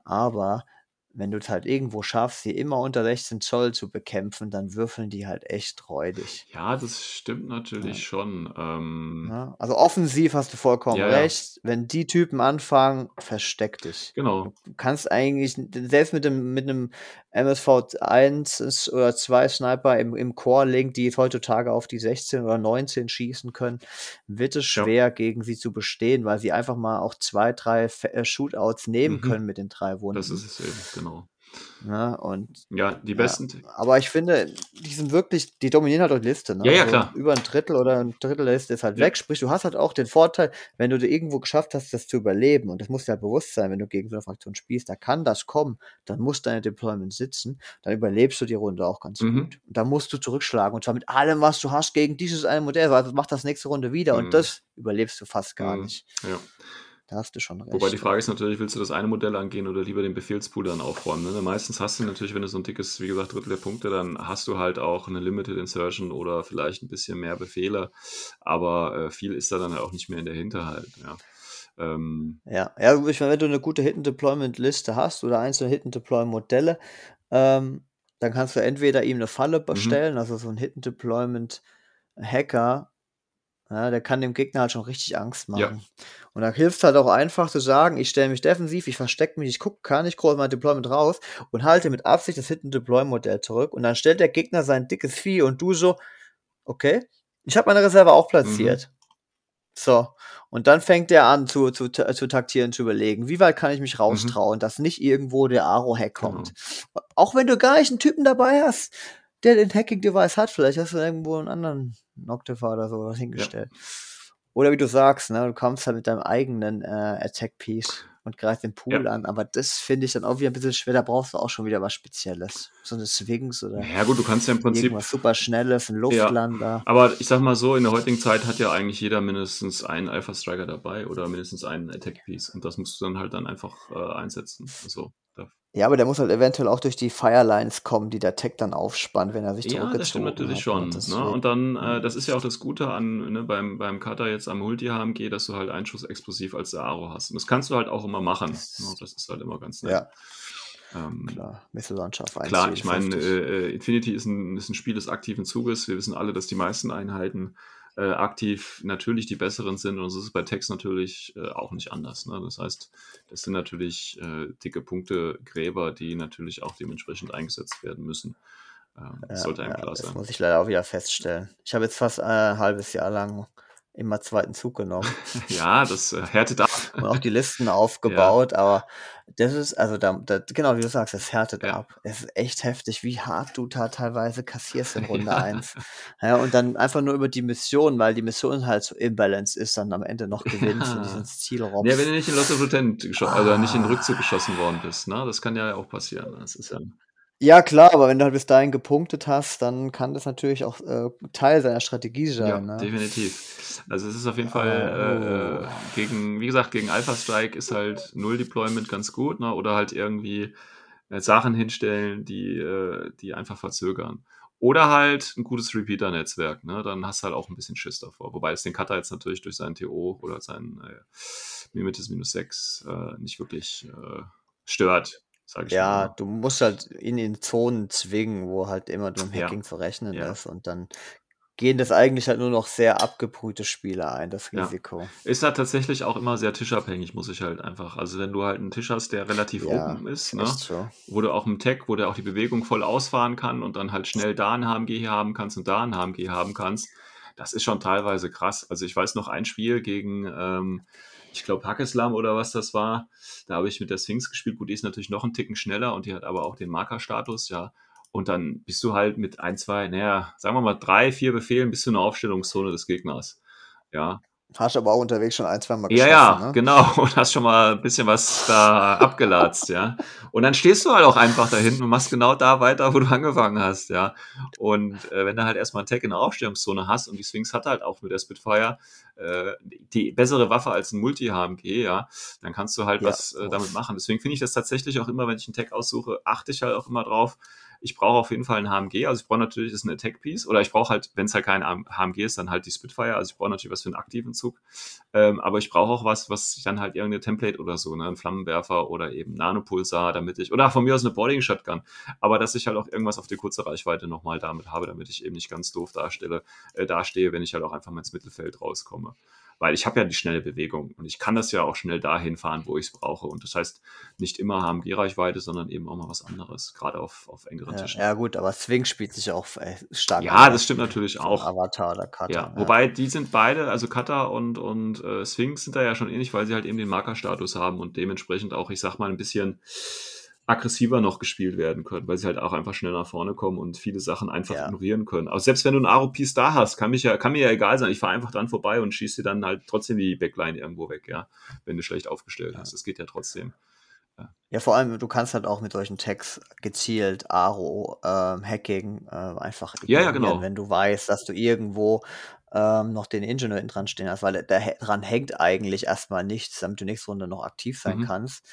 aber wenn du es halt irgendwo schaffst, sie immer unter 16 Zoll zu bekämpfen, dann würfeln die halt echt räudig. Ja, das stimmt natürlich Ja. schon. Ähm, Ja, also offensiv hast du vollkommen Ja, recht. Wenn die Typen anfangen, versteck dich. Genau. Du kannst eigentlich, selbst mit dem, mit einem MSV 1 oder 2 Sniper im, im Core-Link, die heutzutage auf die 16 oder 19 schießen können, wird es schwer, gegen sie zu bestehen, weil sie einfach mal auch zwei, drei äh, Shootouts nehmen Mhm. können mit den drei Wunden. Das ist es eben, genau. Ne? Und Ja, die ja, besten. aber ich finde, die sind wirklich, die dominieren halt auch die Liste. Ne? Ja, ja, Also klar. Über ein Drittel oder ein Drittel der Liste ist halt Ja. weg. Sprich, du hast halt auch den Vorteil, wenn du dir irgendwo geschafft hast, das zu überleben, und das muss dir halt bewusst sein, wenn du gegen so eine Fraktion spielst, da kann das kommen, dann muss deine Deployment sitzen, dann überlebst du die Runde auch ganz Mhm. gut. Und dann musst du zurückschlagen und zwar mit allem, was du hast, gegen dieses eine Modell, weil mach das nächste Runde wieder Mhm. und das überlebst du fast gar Mhm. nicht. Ja. Da hast du schon recht. Wobei die Frage ist natürlich, willst du das eine Modell angehen oder lieber den Befehlspool dann aufräumen? Ne? Meistens hast du natürlich, wenn du so ein dickes, wie gesagt, Drittel der Punkte, dann hast du halt auch eine Limited Insertion oder vielleicht ein bisschen mehr Befehle, aber äh, viel ist da dann auch nicht mehr in der Hinterhalt. Ja. Ähm, Ja, ja, ich meine, wenn du eine gute Hidden-Deployment-Liste hast oder einzelne Hidden-Deployment-Modelle, ähm, dann kannst du entweder ihm eine Falle mhm. bestellen, also so ein Hidden-Deployment-Hacker, ja, der kann dem Gegner halt schon richtig Angst Ja. Und da hilft halt auch einfach zu sagen, ich stelle mich defensiv, ich verstecke mich, ich gucke gar nicht groß mein Deployment raus und halte mit Absicht das Hidden-Deploy-Modell zurück und dann stellt der Gegner sein dickes Vieh und du so, okay, ich habe meine Reserve auch Mhm. platziert. So, und dann fängt er an zu, zu, zu taktieren, zu überlegen, wie weit kann ich mich Mhm. raustrauen, dass nicht irgendwo der Aro-Hack Genau. kommt. Auch wenn du gar nicht einen Typen dabei hast, der den Hacking-Device hat, vielleicht hast du irgendwo einen anderen Noctifer oder so hingestellt. Oder wie du sagst, ne, du kommst halt mit deinem eigenen äh, Attack-Piece und greifst den Pool Ja. an, aber das finde ich dann auch wieder ein bisschen schwer, da brauchst du auch schon wieder was Spezielles. So eine Swings oder Ja gut, du kannst ja im Prinzip irgendwas super Schnelles, ein Luftlander. Aber ich sag mal so, in der heutigen Zeit hat ja eigentlich jeder mindestens einen Alpha Striker dabei oder mindestens einen Attack Piece und das musst du dann halt dann einfach äh, einsetzen. Also, da, Ja, aber der muss halt eventuell auch durch die Firelines kommen, die der Tech dann aufspannt, wenn er sich ja, zurückgezogen das stimmt natürlich hat. schon. Und Ne? Und dann, äh, das ist ja auch das Gute an ne, beim, beim Cutter jetzt am Multi-HMG, dass du halt Einschuss explosiv als der Aro hast. Und das kannst du halt auch immer machen. Ne? Das ist halt immer ganz nett. Ja, Ähm, klar. Missellandschaft Klar, ich meine, äh, äh, Infinity ist ein, ist ein Spiel des aktiven Zuges. Wir wissen alle, dass die meisten Einheiten äh, aktiv natürlich die besseren sind und es ist bei Text natürlich äh, auch nicht anders. Ne? Das heißt, das sind natürlich äh, dicke Punktegräber, die natürlich auch dementsprechend eingesetzt werden müssen. Ähm, das Ja, sollte einem ja, klar das sein. muss ich leider auch wieder feststellen. Ich habe jetzt fast ein halbes Jahr lang immer zweiten Zug genommen Ja, das äh, härtet ab. und auch die Listen aufgebaut, aber das ist, also da, da, genau wie du sagst, das härtet Ja. ab. Es ist echt heftig, wie hart du da teilweise kassierst in Runde Ja. 1. Ja, und dann einfach nur über die Mission, weil die Mission halt so imbalanced ist, dann am Ende noch gewinnst und Ja. dieses Ziel robbst. Ja, wenn du nicht in Lost of Lieutenant gescho- also nicht in Ah. Rückzug geschossen worden bist, ne? das kann ja auch passieren. Das ist ja, Ja, klar, aber wenn du halt bis dahin gepunktet hast, dann kann das natürlich auch äh, Teil seiner Strategie sein. Ja, ne? definitiv. Also es ist auf jeden Fall Oh. äh, gegen, wie gesagt, gegen Alpha Strike ist halt Null Deployment ganz gut, ne? Oder halt irgendwie äh, Sachen hinstellen, die, äh, die einfach verzögern. Oder halt ein gutes Repeater-Netzwerk, ne? Dann hast du halt auch ein bisschen Schiss davor. Wobei es den Cutter jetzt natürlich durch seinen TO oder seinen äh, Mimetis minus 6 äh, nicht wirklich äh, stört, sag ich Ja, mal. du musst halt in Zonen zwingen, wo halt immer dem Ja. Hacking zu rechnen Ja. ist. Und dann gehen das eigentlich halt nur noch sehr abgebrühte Spieler ein, das Ja. Risiko. Ist halt tatsächlich auch immer sehr tischabhängig, muss ich halt einfach. Also wenn du halt einen Tisch hast, der relativ Ja, open ist, ne? Echt so. wo du auch im Tech, wo du auch die Bewegung voll ausfahren kann und dann halt schnell da ein HMG haben kannst und da ein HMG haben kannst, das ist schon teilweise krass. Also ich weiß noch ein Spiel gegen, ähm, ich glaube, Hackeslam oder was das war. Da habe ich mit der Sphinx gespielt. Gut, die ist natürlich noch einen Ticken schneller und die hat aber auch den Markerstatus, ja. Und dann bist du halt mit ein, zwei, naja, sagen wir mal drei, vier Befehlen bis zu einer Aufstellungszone des Gegners. Ja, Hast aber auch unterwegs schon ein, zwei Mal ja, geschossen, ja, ne? genau. Und hast schon mal ein bisschen was da abgelatzt, ja. Und dann stehst du halt auch einfach da hinten und machst genau da weiter, wo du angefangen hast, ja. Und äh, wenn du halt erstmal einen Tag in der Aufstellungszone hast und die Sphinx hat halt auch mit der Spitfire äh, die bessere Waffe als ein Multi-HMG, ja, dann kannst du halt Ja. was äh, damit machen. Deswegen finde ich das tatsächlich auch immer, wenn ich einen Tag aussuche, achte ich halt auch immer drauf. Ich brauche auf jeden Fall ein HMG, also ich brauche natürlich ist ein Attack-Piece oder ich brauche halt, wenn es halt kein HMG ist, dann halt die Spitfire, also ich brauche natürlich was für einen aktiven Zug. Ähm, aber ich brauche auch was, was ich dann halt irgendeine Template oder so, ne, ein Flammenwerfer oder eben Nanopulsar, damit ich, oder von mir aus eine Boarding Shotgun, aber dass ich halt auch irgendwas auf die kurze Reichweite nochmal damit habe, damit ich eben nicht ganz doof darstelle, äh, dastehe, wenn ich halt auch einfach mal ins Mittelfeld rauskomme. Weil ich habe ja die schnelle Bewegung und ich kann das ja auch schnell dahin fahren, wo ich es brauche. Und das heißt, nicht immer HMG-Reichweite, sondern eben auch mal was anderes, gerade auf, auf engeren Ja, Tischen. ja gut, aber Swing spielt sich auch äh, stark Ja, anders das stimmt natürlich auch. Avatar oder Cutter. Ja, wobei die sind beide, also Kata und, und äh, Sphinx sind da ja schon ähnlich, weil sie halt eben den Markerstatus haben und dementsprechend auch, ich sag mal, ein bisschen aggressiver noch gespielt werden können, weil sie halt auch einfach schnell nach vorne kommen und viele Sachen einfach Ja. ignorieren können. Aber selbst wenn du einen Aro-Piece da hast, kann, mich ja, kann mir ja egal sein. Ich fahre einfach dran vorbei und schieße dir dann halt trotzdem die Backline irgendwo weg, ja, wenn du schlecht aufgestellt hast. Das geht ja trotzdem. Ja, vor allem, du kannst halt auch mit solchen Tags gezielt Aro, ähm, Hacking äh, einfach Ja, ja, ignorieren, genau. wenn du weißt, dass du irgendwo ähm, noch den Ingenieur dran stehen hast, weil da hä- dran hängt eigentlich erstmal nichts, damit du nächste Runde noch aktiv sein Mhm. kannst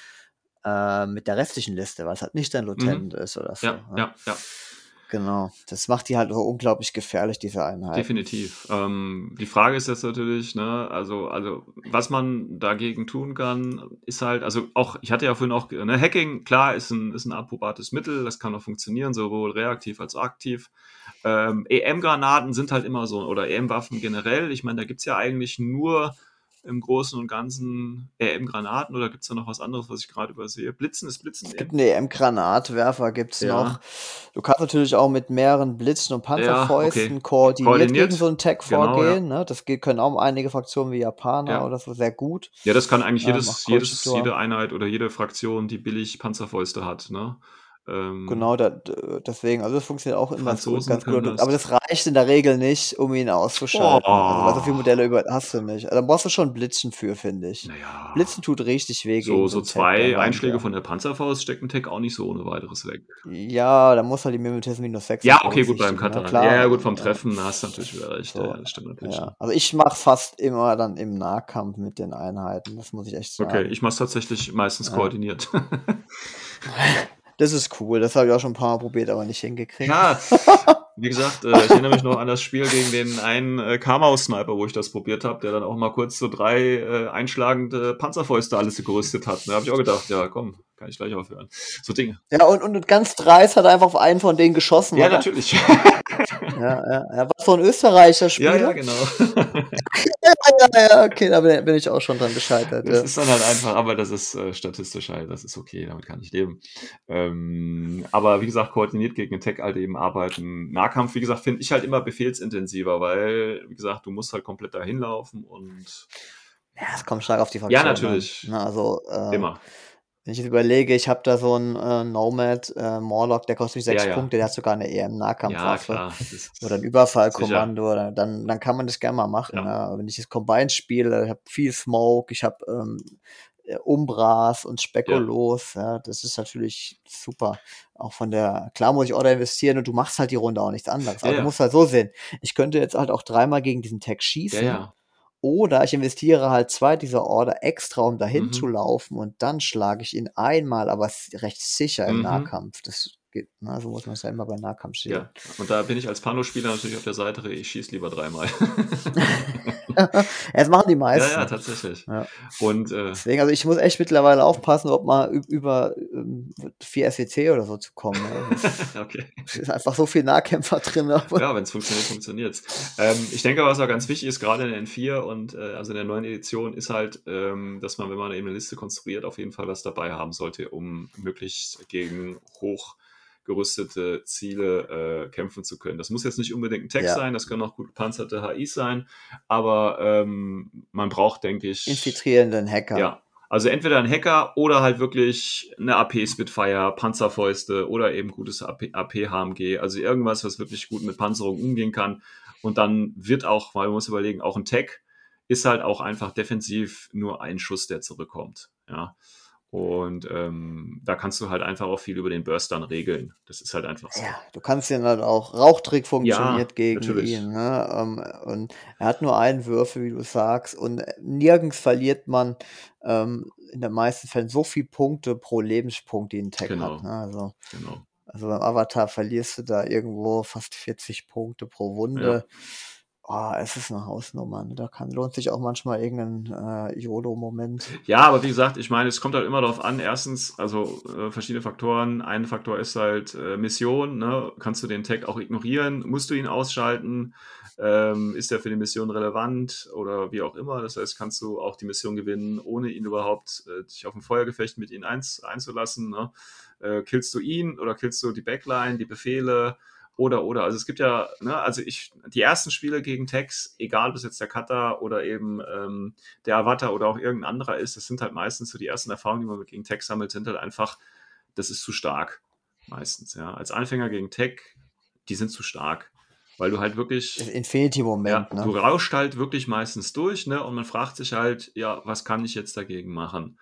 äh, mit der restlichen Liste, weil es halt nicht dein Lieutenant ist oder so. Ja, ne? ja, ja. Genau. Das macht die halt so unglaublich gefährlich, diese Einheit. Definitiv. Ähm, die Frage ist jetzt natürlich, ne, also, also, was man dagegen tun kann, ist halt, also auch, ich hatte ja vorhin auch, ne, Hacking, klar, ist ein, ist ein approbates Mittel, das kann auch funktionieren, sowohl reaktiv als auch aktiv. Ähm, EM-Granaten sind halt immer so, oder EM-Waffen generell, ich meine, da gibt's ja eigentlich nur im Großen und Ganzen EM-Granaten oder gibt's da noch was anderes, was ich gerade übersehe? Blitzen ist Blitzen. Es gibt einen EM-Granatwerfer, gibt's Ja. noch. Du kannst natürlich auch mit mehreren Blitzen und Panzerfäusten okay. koordiniert, Koordiniert. gegen so einen Tag Genau, vorgehen. Ne? Das geht, können auch einige Fraktionen wie Japaner Ja. oder so sehr gut. Ja, das kann eigentlich Ähm, jedes, jedes, jede Einheit oder jede Fraktion, die billig Panzerfäuste hat, ne? Ähm, Genau, da, deswegen, also das funktioniert auch immer so, ganz gut. das. Aber das reicht in der Regel nicht, um ihn auszuschalten. Also, weil so viele Oh. Modelle über hast du nicht. Also, da brauchst du schon Blitzen für, finde ich. Naja. Blitzen tut richtig weh So, so Tag, zwei der Einschläge Wahnsinnig. von der Panzerfaust steckt ein Tech auch nicht so ohne weiteres weg. Ja, da muss halt die Mimetis minus 6 Ja, okay, gut beim ne? Klar. Ja, ja, gut, vom Ja. Treffen hast du natürlich wieder recht. So, Ja, das stimmt natürlich. Ja, also ich mache fast immer dann im Nahkampf mit den Einheiten, das muss ich echt sagen. Okay, ich mache es tatsächlich meistens Ja. koordiniert. Das ist cool, das habe ich auch schon ein paar Mal probiert, aber nicht hingekriegt. ja, wie gesagt, äh, ich erinnere mich noch an das Spiel gegen den einen äh, Kamau-Sniper, wo ich das probiert habe, der dann auch mal kurz so drei äh, einschlagende Panzerfäuste alles gerüstet hat. Da habe ich auch gedacht, ja, komm, kann ich gleich aufhören. So Dinge. Ja, und, und ganz dreist hat er einfach auf einen von denen geschossen. Ja, oder? natürlich. Ja, ja, ja, war so ein Österreicher Spieler. ja, ja, genau. ja, ja, ja, okay, da bin, ich auch schon dran gescheitert. Das Ja. ist dann halt einfach, aber das ist äh, statistisch halt, das ist okay, damit kann ich leben. Ähm, aber wie gesagt, koordiniert gegen Attack halt eben arbeiten. Nahkampf, wie gesagt, finde ich halt immer befehlsintensiver, weil, wie gesagt, du musst halt komplett dahin laufen und Ja, es kommt stark auf die Ja, Fraktion natürlich. Na, also, äh, immer. Wenn ich jetzt überlege, ich habe da so einen äh, Nomad äh, Morlock, der kostet mich sechs Ja, ja. Punkte, der hat sogar eine Ja, EM-Nahkampfwaffe. ist, oder ein Überfallkommando, dann, dann, dann kann man das gerne mal machen. Ja. Ja. Aber Wenn ich das Combine spiele, ich habe viel Smoke, ich habe ähm, äh, Umbras und Spekulos, ja. das ist natürlich super. Auch von der, klar muss ich Order investieren und du machst halt die Runde auch nichts anderes. Ja, Aber ja. du musst halt so sehen. Ich könnte jetzt halt auch dreimal gegen diesen Tag schießen. ja, ja. Oder ich investiere halt zwei dieser Order extra, um dahin Mhm. zu laufen und dann schlage ich ihn einmal, aber recht sicher im Mhm. Nahkampf. Das geht, na, so muss man es ja immer bei Nahkampfschildern. Ja, und da bin ich als Pano-Spieler natürlich auf der Seite, ich schieße lieber dreimal. das machen die ja, meisten. ja, tatsächlich. Ja. Und äh, Deswegen, also ich muss echt mittlerweile aufpassen, ob mal über ähm, 4 SEC oder so zu kommen. Ne? Es okay. ist einfach so viel Nahkämpfer drin. Ja, wenn es funktioniert, funktioniert ähm, Ich denke, was auch ganz wichtig ist, gerade in der N4 und äh, also in der neuen Edition, ist halt, ähm, dass man, wenn man eben eine Liste konstruiert, auf jeden Fall was dabei haben sollte, um möglichst gegen hochgerüstete Ziele äh, kämpfen zu können. Das muss jetzt nicht unbedingt ein Text Ja. sein, das können auch gut gepanzerte HIs sein, aber ähm, man braucht, denke ich, infiltrierenden Hacker. ja. Also entweder ein Hacker oder halt wirklich eine AP Spitfire, Panzerfäuste oder eben gutes AP, AP HMG. Also irgendwas, was wirklich gut mit Panzerung umgehen kann. Und dann wird auch, weil man muss überlegen, auch ein Tech ist halt auch einfach defensiv nur ein Schuss, der zurückkommt. Ja. Und ähm, da kannst du halt einfach auch viel über den Burst dann regeln. Das ist halt einfach so. Ja, du kannst ja dann auch, Rauchtrick funktioniert Ja, gegen natürlich. ihn. Ne? Ähm, und er hat nur einen Würfel, wie du sagst, und nirgends verliert man ähm, in den meisten Fällen so viele Punkte pro Lebenspunkt, die ein Tag Genau. hat. Ne? Also, Genau. also beim Avatar verlierst du da irgendwo fast 40 Punkte pro Wunde. Oh, es ist eine Hausnummer. Ne? Da kann, lohnt sich auch manchmal irgendein äh, YOLO-Moment. Ja, aber wie gesagt, ich meine, es kommt halt immer darauf an. Erstens, also äh, verschiedene Faktoren. Ein Faktor ist halt äh, Mission. Ne? Kannst du den Tag auch ignorieren? Musst du ihn ausschalten? Ähm, ist der für die Mission relevant oder wie auch immer? Das heißt, kannst du auch die Mission gewinnen, ohne ihn überhaupt äh, dich auf ein Feuergefecht mit ihm eins, einzulassen? Ne? Äh, killst du ihn oder killst du die Backline, die Befehle? Oder, oder. Also es gibt ja, ne, also ich, die ersten Spiele gegen Tex, egal ob es jetzt der Cutter oder eben ähm, der Avatar oder auch irgendein anderer ist, das sind halt meistens so die ersten Erfahrungen, die man gegen Tech sammelt, sind halt einfach, das ist zu stark. Meistens, ja. Als Anfänger gegen Tech, die sind zu stark. Weil du halt wirklich. Infinity-Moment. Ja, ne? du rauscht halt wirklich meistens durch, ne? Und man fragt sich halt, ja, was kann ich jetzt dagegen machen?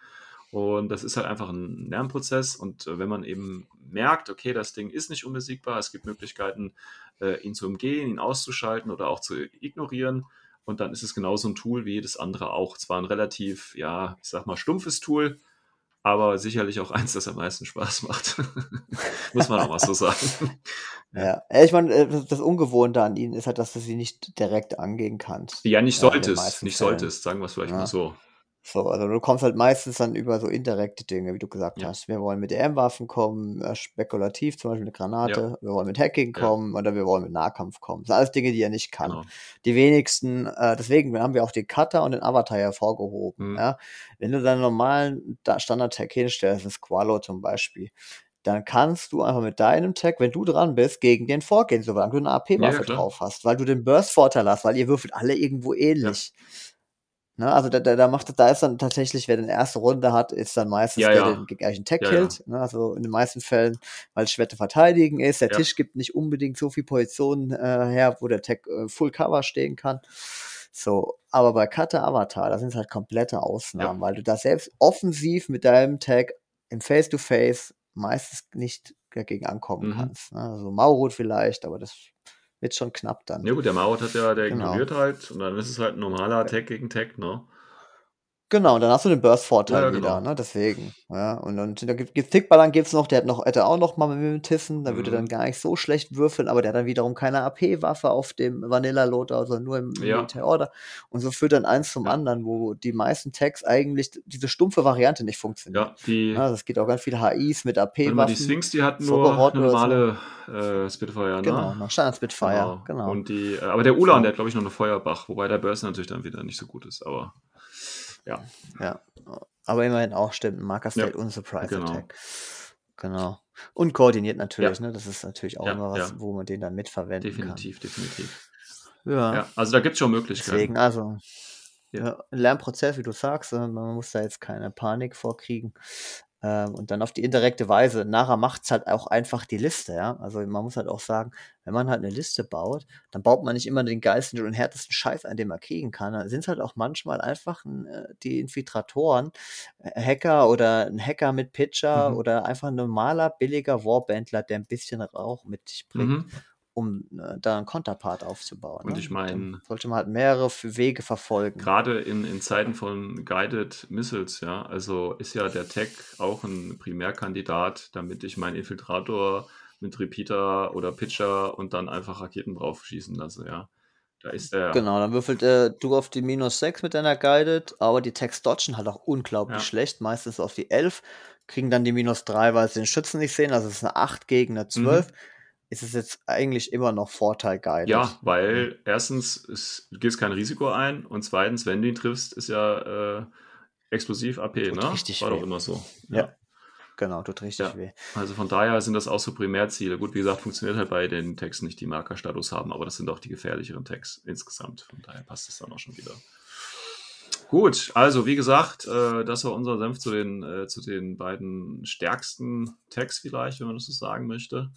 Und das ist halt einfach ein Lernprozess. Und äh, wenn man eben merkt, okay, das Ding ist nicht unbesiegbar, es gibt Möglichkeiten, äh, ihn zu umgehen, ihn auszuschalten oder auch zu ignorieren. Und dann ist es genauso ein Tool wie jedes andere auch. Zwar ein relativ, ja, ich sag mal, stumpfes Tool, aber sicherlich auch eins, das am meisten Spaß macht. Muss man auch mal so sagen. Ja, ich meine, äh, das Ungewohnte an ihnen ist halt, dass du sie nicht direkt angehen kannst. Ja, nicht solltest, nicht Fällen. solltest, sagen wir es vielleicht Ja. mal so. So, also du kommst halt meistens dann über so indirekte Dinge, wie du gesagt Ja. hast. Wir wollen mit EM-Waffen kommen, äh, spekulativ zum Beispiel eine Granate, wir wollen mit Hacking Ja. kommen oder wir wollen mit Nahkampf kommen. Das sind alles Dinge, die er nicht kann. Genau. Die wenigsten, äh, deswegen haben wir auch den Cutter und den Avatar hervorgehoben. Mhm. Ja? Wenn du deinen normalen Da- Standard-Tag hinstellst, ein Squallow zum Beispiel, dann kannst du einfach mit deinem Tag, wenn du dran bist, gegen den vorgehen, solange du eine AP-Waffe Ja, drauf hast, weil du den Burst-Vorteil hast, weil ihr würfelt alle irgendwo ähnlich. Ne, also da, da, da macht da ist dann tatsächlich, wer den erste Runde hat, ist dann meistens Ja, der, ja. der den gleichen Tag Ja, killt. Ne, also in den meisten Fällen, weil es schwer zu verteidigen ist. Der. Tisch gibt nicht unbedingt so viel Positionen äh, her, wo der Tag äh, Full Cover stehen kann. So, aber bei Cutter Avatar, da sind es halt komplette Ausnahmen, weil du da selbst offensiv mit deinem Tag im Face-to-Face meistens nicht dagegen ankommen Mhm. kannst. Ne? Also Maurut vielleicht, aber das wird schon knapp dann. Ja gut, der Maut hat ja, der Genau. ignoriert halt und dann ist es halt ein normaler Tag gegen Tag, ne? Genau, und dann hast du den Burst-Vorteil Ja, ja, wieder, genau. ne? Deswegen. Ja, und, und da gibt es Tickballern gibt's noch, der hat noch, hätte auch noch mal mit dem Tissen, da würde Mhm. dann gar nicht so schlecht würfeln, aber der hat dann wiederum keine AP-Waffe auf dem Vanilla-Loader, sondern nur im Ja. Military Order. Und so führt dann eins zum Ja. anderen, wo die meisten Tags eigentlich diese stumpfe Variante nicht funktioniert. Ja, die, Ja, es gibt auch ganz viele HIs mit mal, die AP-Waffen. Sphinx, die hatten nur eine oder so. normale äh, Spitfire, ne? Genau, nach Standard Spitfire, genau. Und die, äh, aber der Ulan, So. der hat glaube ich noch eine Feuerbach, wobei der Burst natürlich dann wieder nicht so gut ist, aber ja. Ja, aber immerhin auch stimmt, Marker State Ja, und Surprise genau. Attack. Genau. Und koordiniert natürlich, ne? Das ist natürlich auch Ja, immer was, ja. wo man den dann mitverwenden Definitiv, definitiv. kann. Ja. Ja, also da gibt es schon Möglichkeiten. Deswegen, also, Ja. ja. Lernprozess, wie du sagst, äh, man muss da jetzt keine Panik vorkriegen. Ähm, und dann auf die indirekte Weise. Nachher macht es halt auch einfach die Liste, ja. Also man muss halt auch sagen, wenn man halt eine Liste baut, dann baut man nicht immer den geilsten und härtesten Scheiß ein, den man kriegen kann. Dann sind es halt auch manchmal einfach äh, die Infiltratoren, äh, Hacker oder ein Hacker mit Pitcher Mhm. oder einfach ein normaler, billiger Warbandler, der ein bisschen Rauch mit sich bringt. Mhm. Um äh, da einen Konterpart aufzubauen. Und ne? ich meine, sollte man halt mehrere Wege verfolgen. gerade in, in Zeiten von Guided Missiles, ja, also ist ja der Tech auch ein Primärkandidat, damit ich meinen Infiltrator mit Repeater oder Pitcher und dann einfach Raketen drauf schießen lasse, ja. Da ist der, Genau, dann würfelt äh, du auf die minus 6 mit deiner Guided, aber die Text dodgen halt auch unglaublich Ja. schlecht, meistens auf die 11, kriegen dann die minus 3, weil sie den Schützen nicht sehen, also es ist eine 8 gegen eine 12. Ist es jetzt eigentlich immer noch Vorteil Guided. Mhm. ja, weil erstens, ist, du gehst kein Risiko ein und zweitens, wenn du ihn triffst, ist ja äh, explosiv AP, Tut ne? richtig War doch weh. immer so. Ja. Genau, tut richtig Ja. weh. Also von daher sind das auch so Primärziele. Gut, wie gesagt, funktioniert halt bei den Texten nicht, die Markerstatus haben, aber das sind auch die gefährlicheren Tags insgesamt. Von daher passt es dann auch schon wieder. Gut, also wie gesagt, äh, das war unser Senf zu den, äh, zu den beiden stärksten Tags vielleicht, wenn man das so sagen möchte.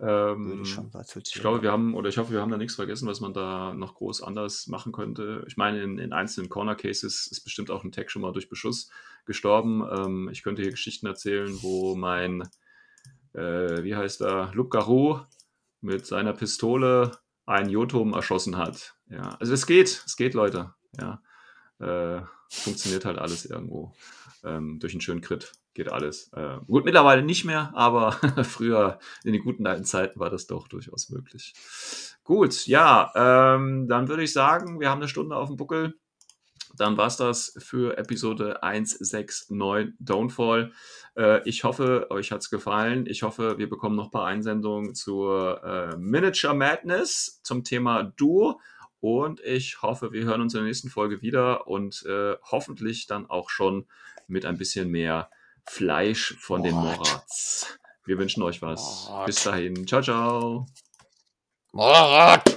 Ähm, Würde ich schon ich glaube, wir haben, oder ich hoffe, wir haben da nichts vergessen, was man da noch groß anders machen könnte. Ich meine, in, in einzelnen Corner Cases ist bestimmt auch ein Tag schon mal durch Beschuss gestorben. Ähm, ich könnte hier Geschichten erzählen, wo mein, äh, wie heißt er, Luke Garou mit seiner Pistole einen Jotum erschossen hat. Ja, also es geht, es geht, Leute. Ja, äh, funktioniert halt alles irgendwo. Ähm, durch einen schönen Crit geht alles. Äh, gut, mittlerweile nicht mehr, aber früher in den guten alten Zeiten war das doch durchaus möglich. Gut, ja, ähm, dann würde ich sagen, wir haben eine Stunde auf dem Buckel. Dann war es das für Episode 169 Downfall. Äh, ich hoffe, euch hat es gefallen. Ich hoffe, wir bekommen noch ein paar Einsendungen zur äh, Miniature Madness zum Thema Duo. Und ich hoffe, wir hören uns in der nächsten Folge wieder und äh, hoffentlich dann auch schon mit ein bisschen mehr Fleisch von den Mord. Morats. Wir wünschen euch was. Mord. Bis dahin. Ciao, ciao. Morat!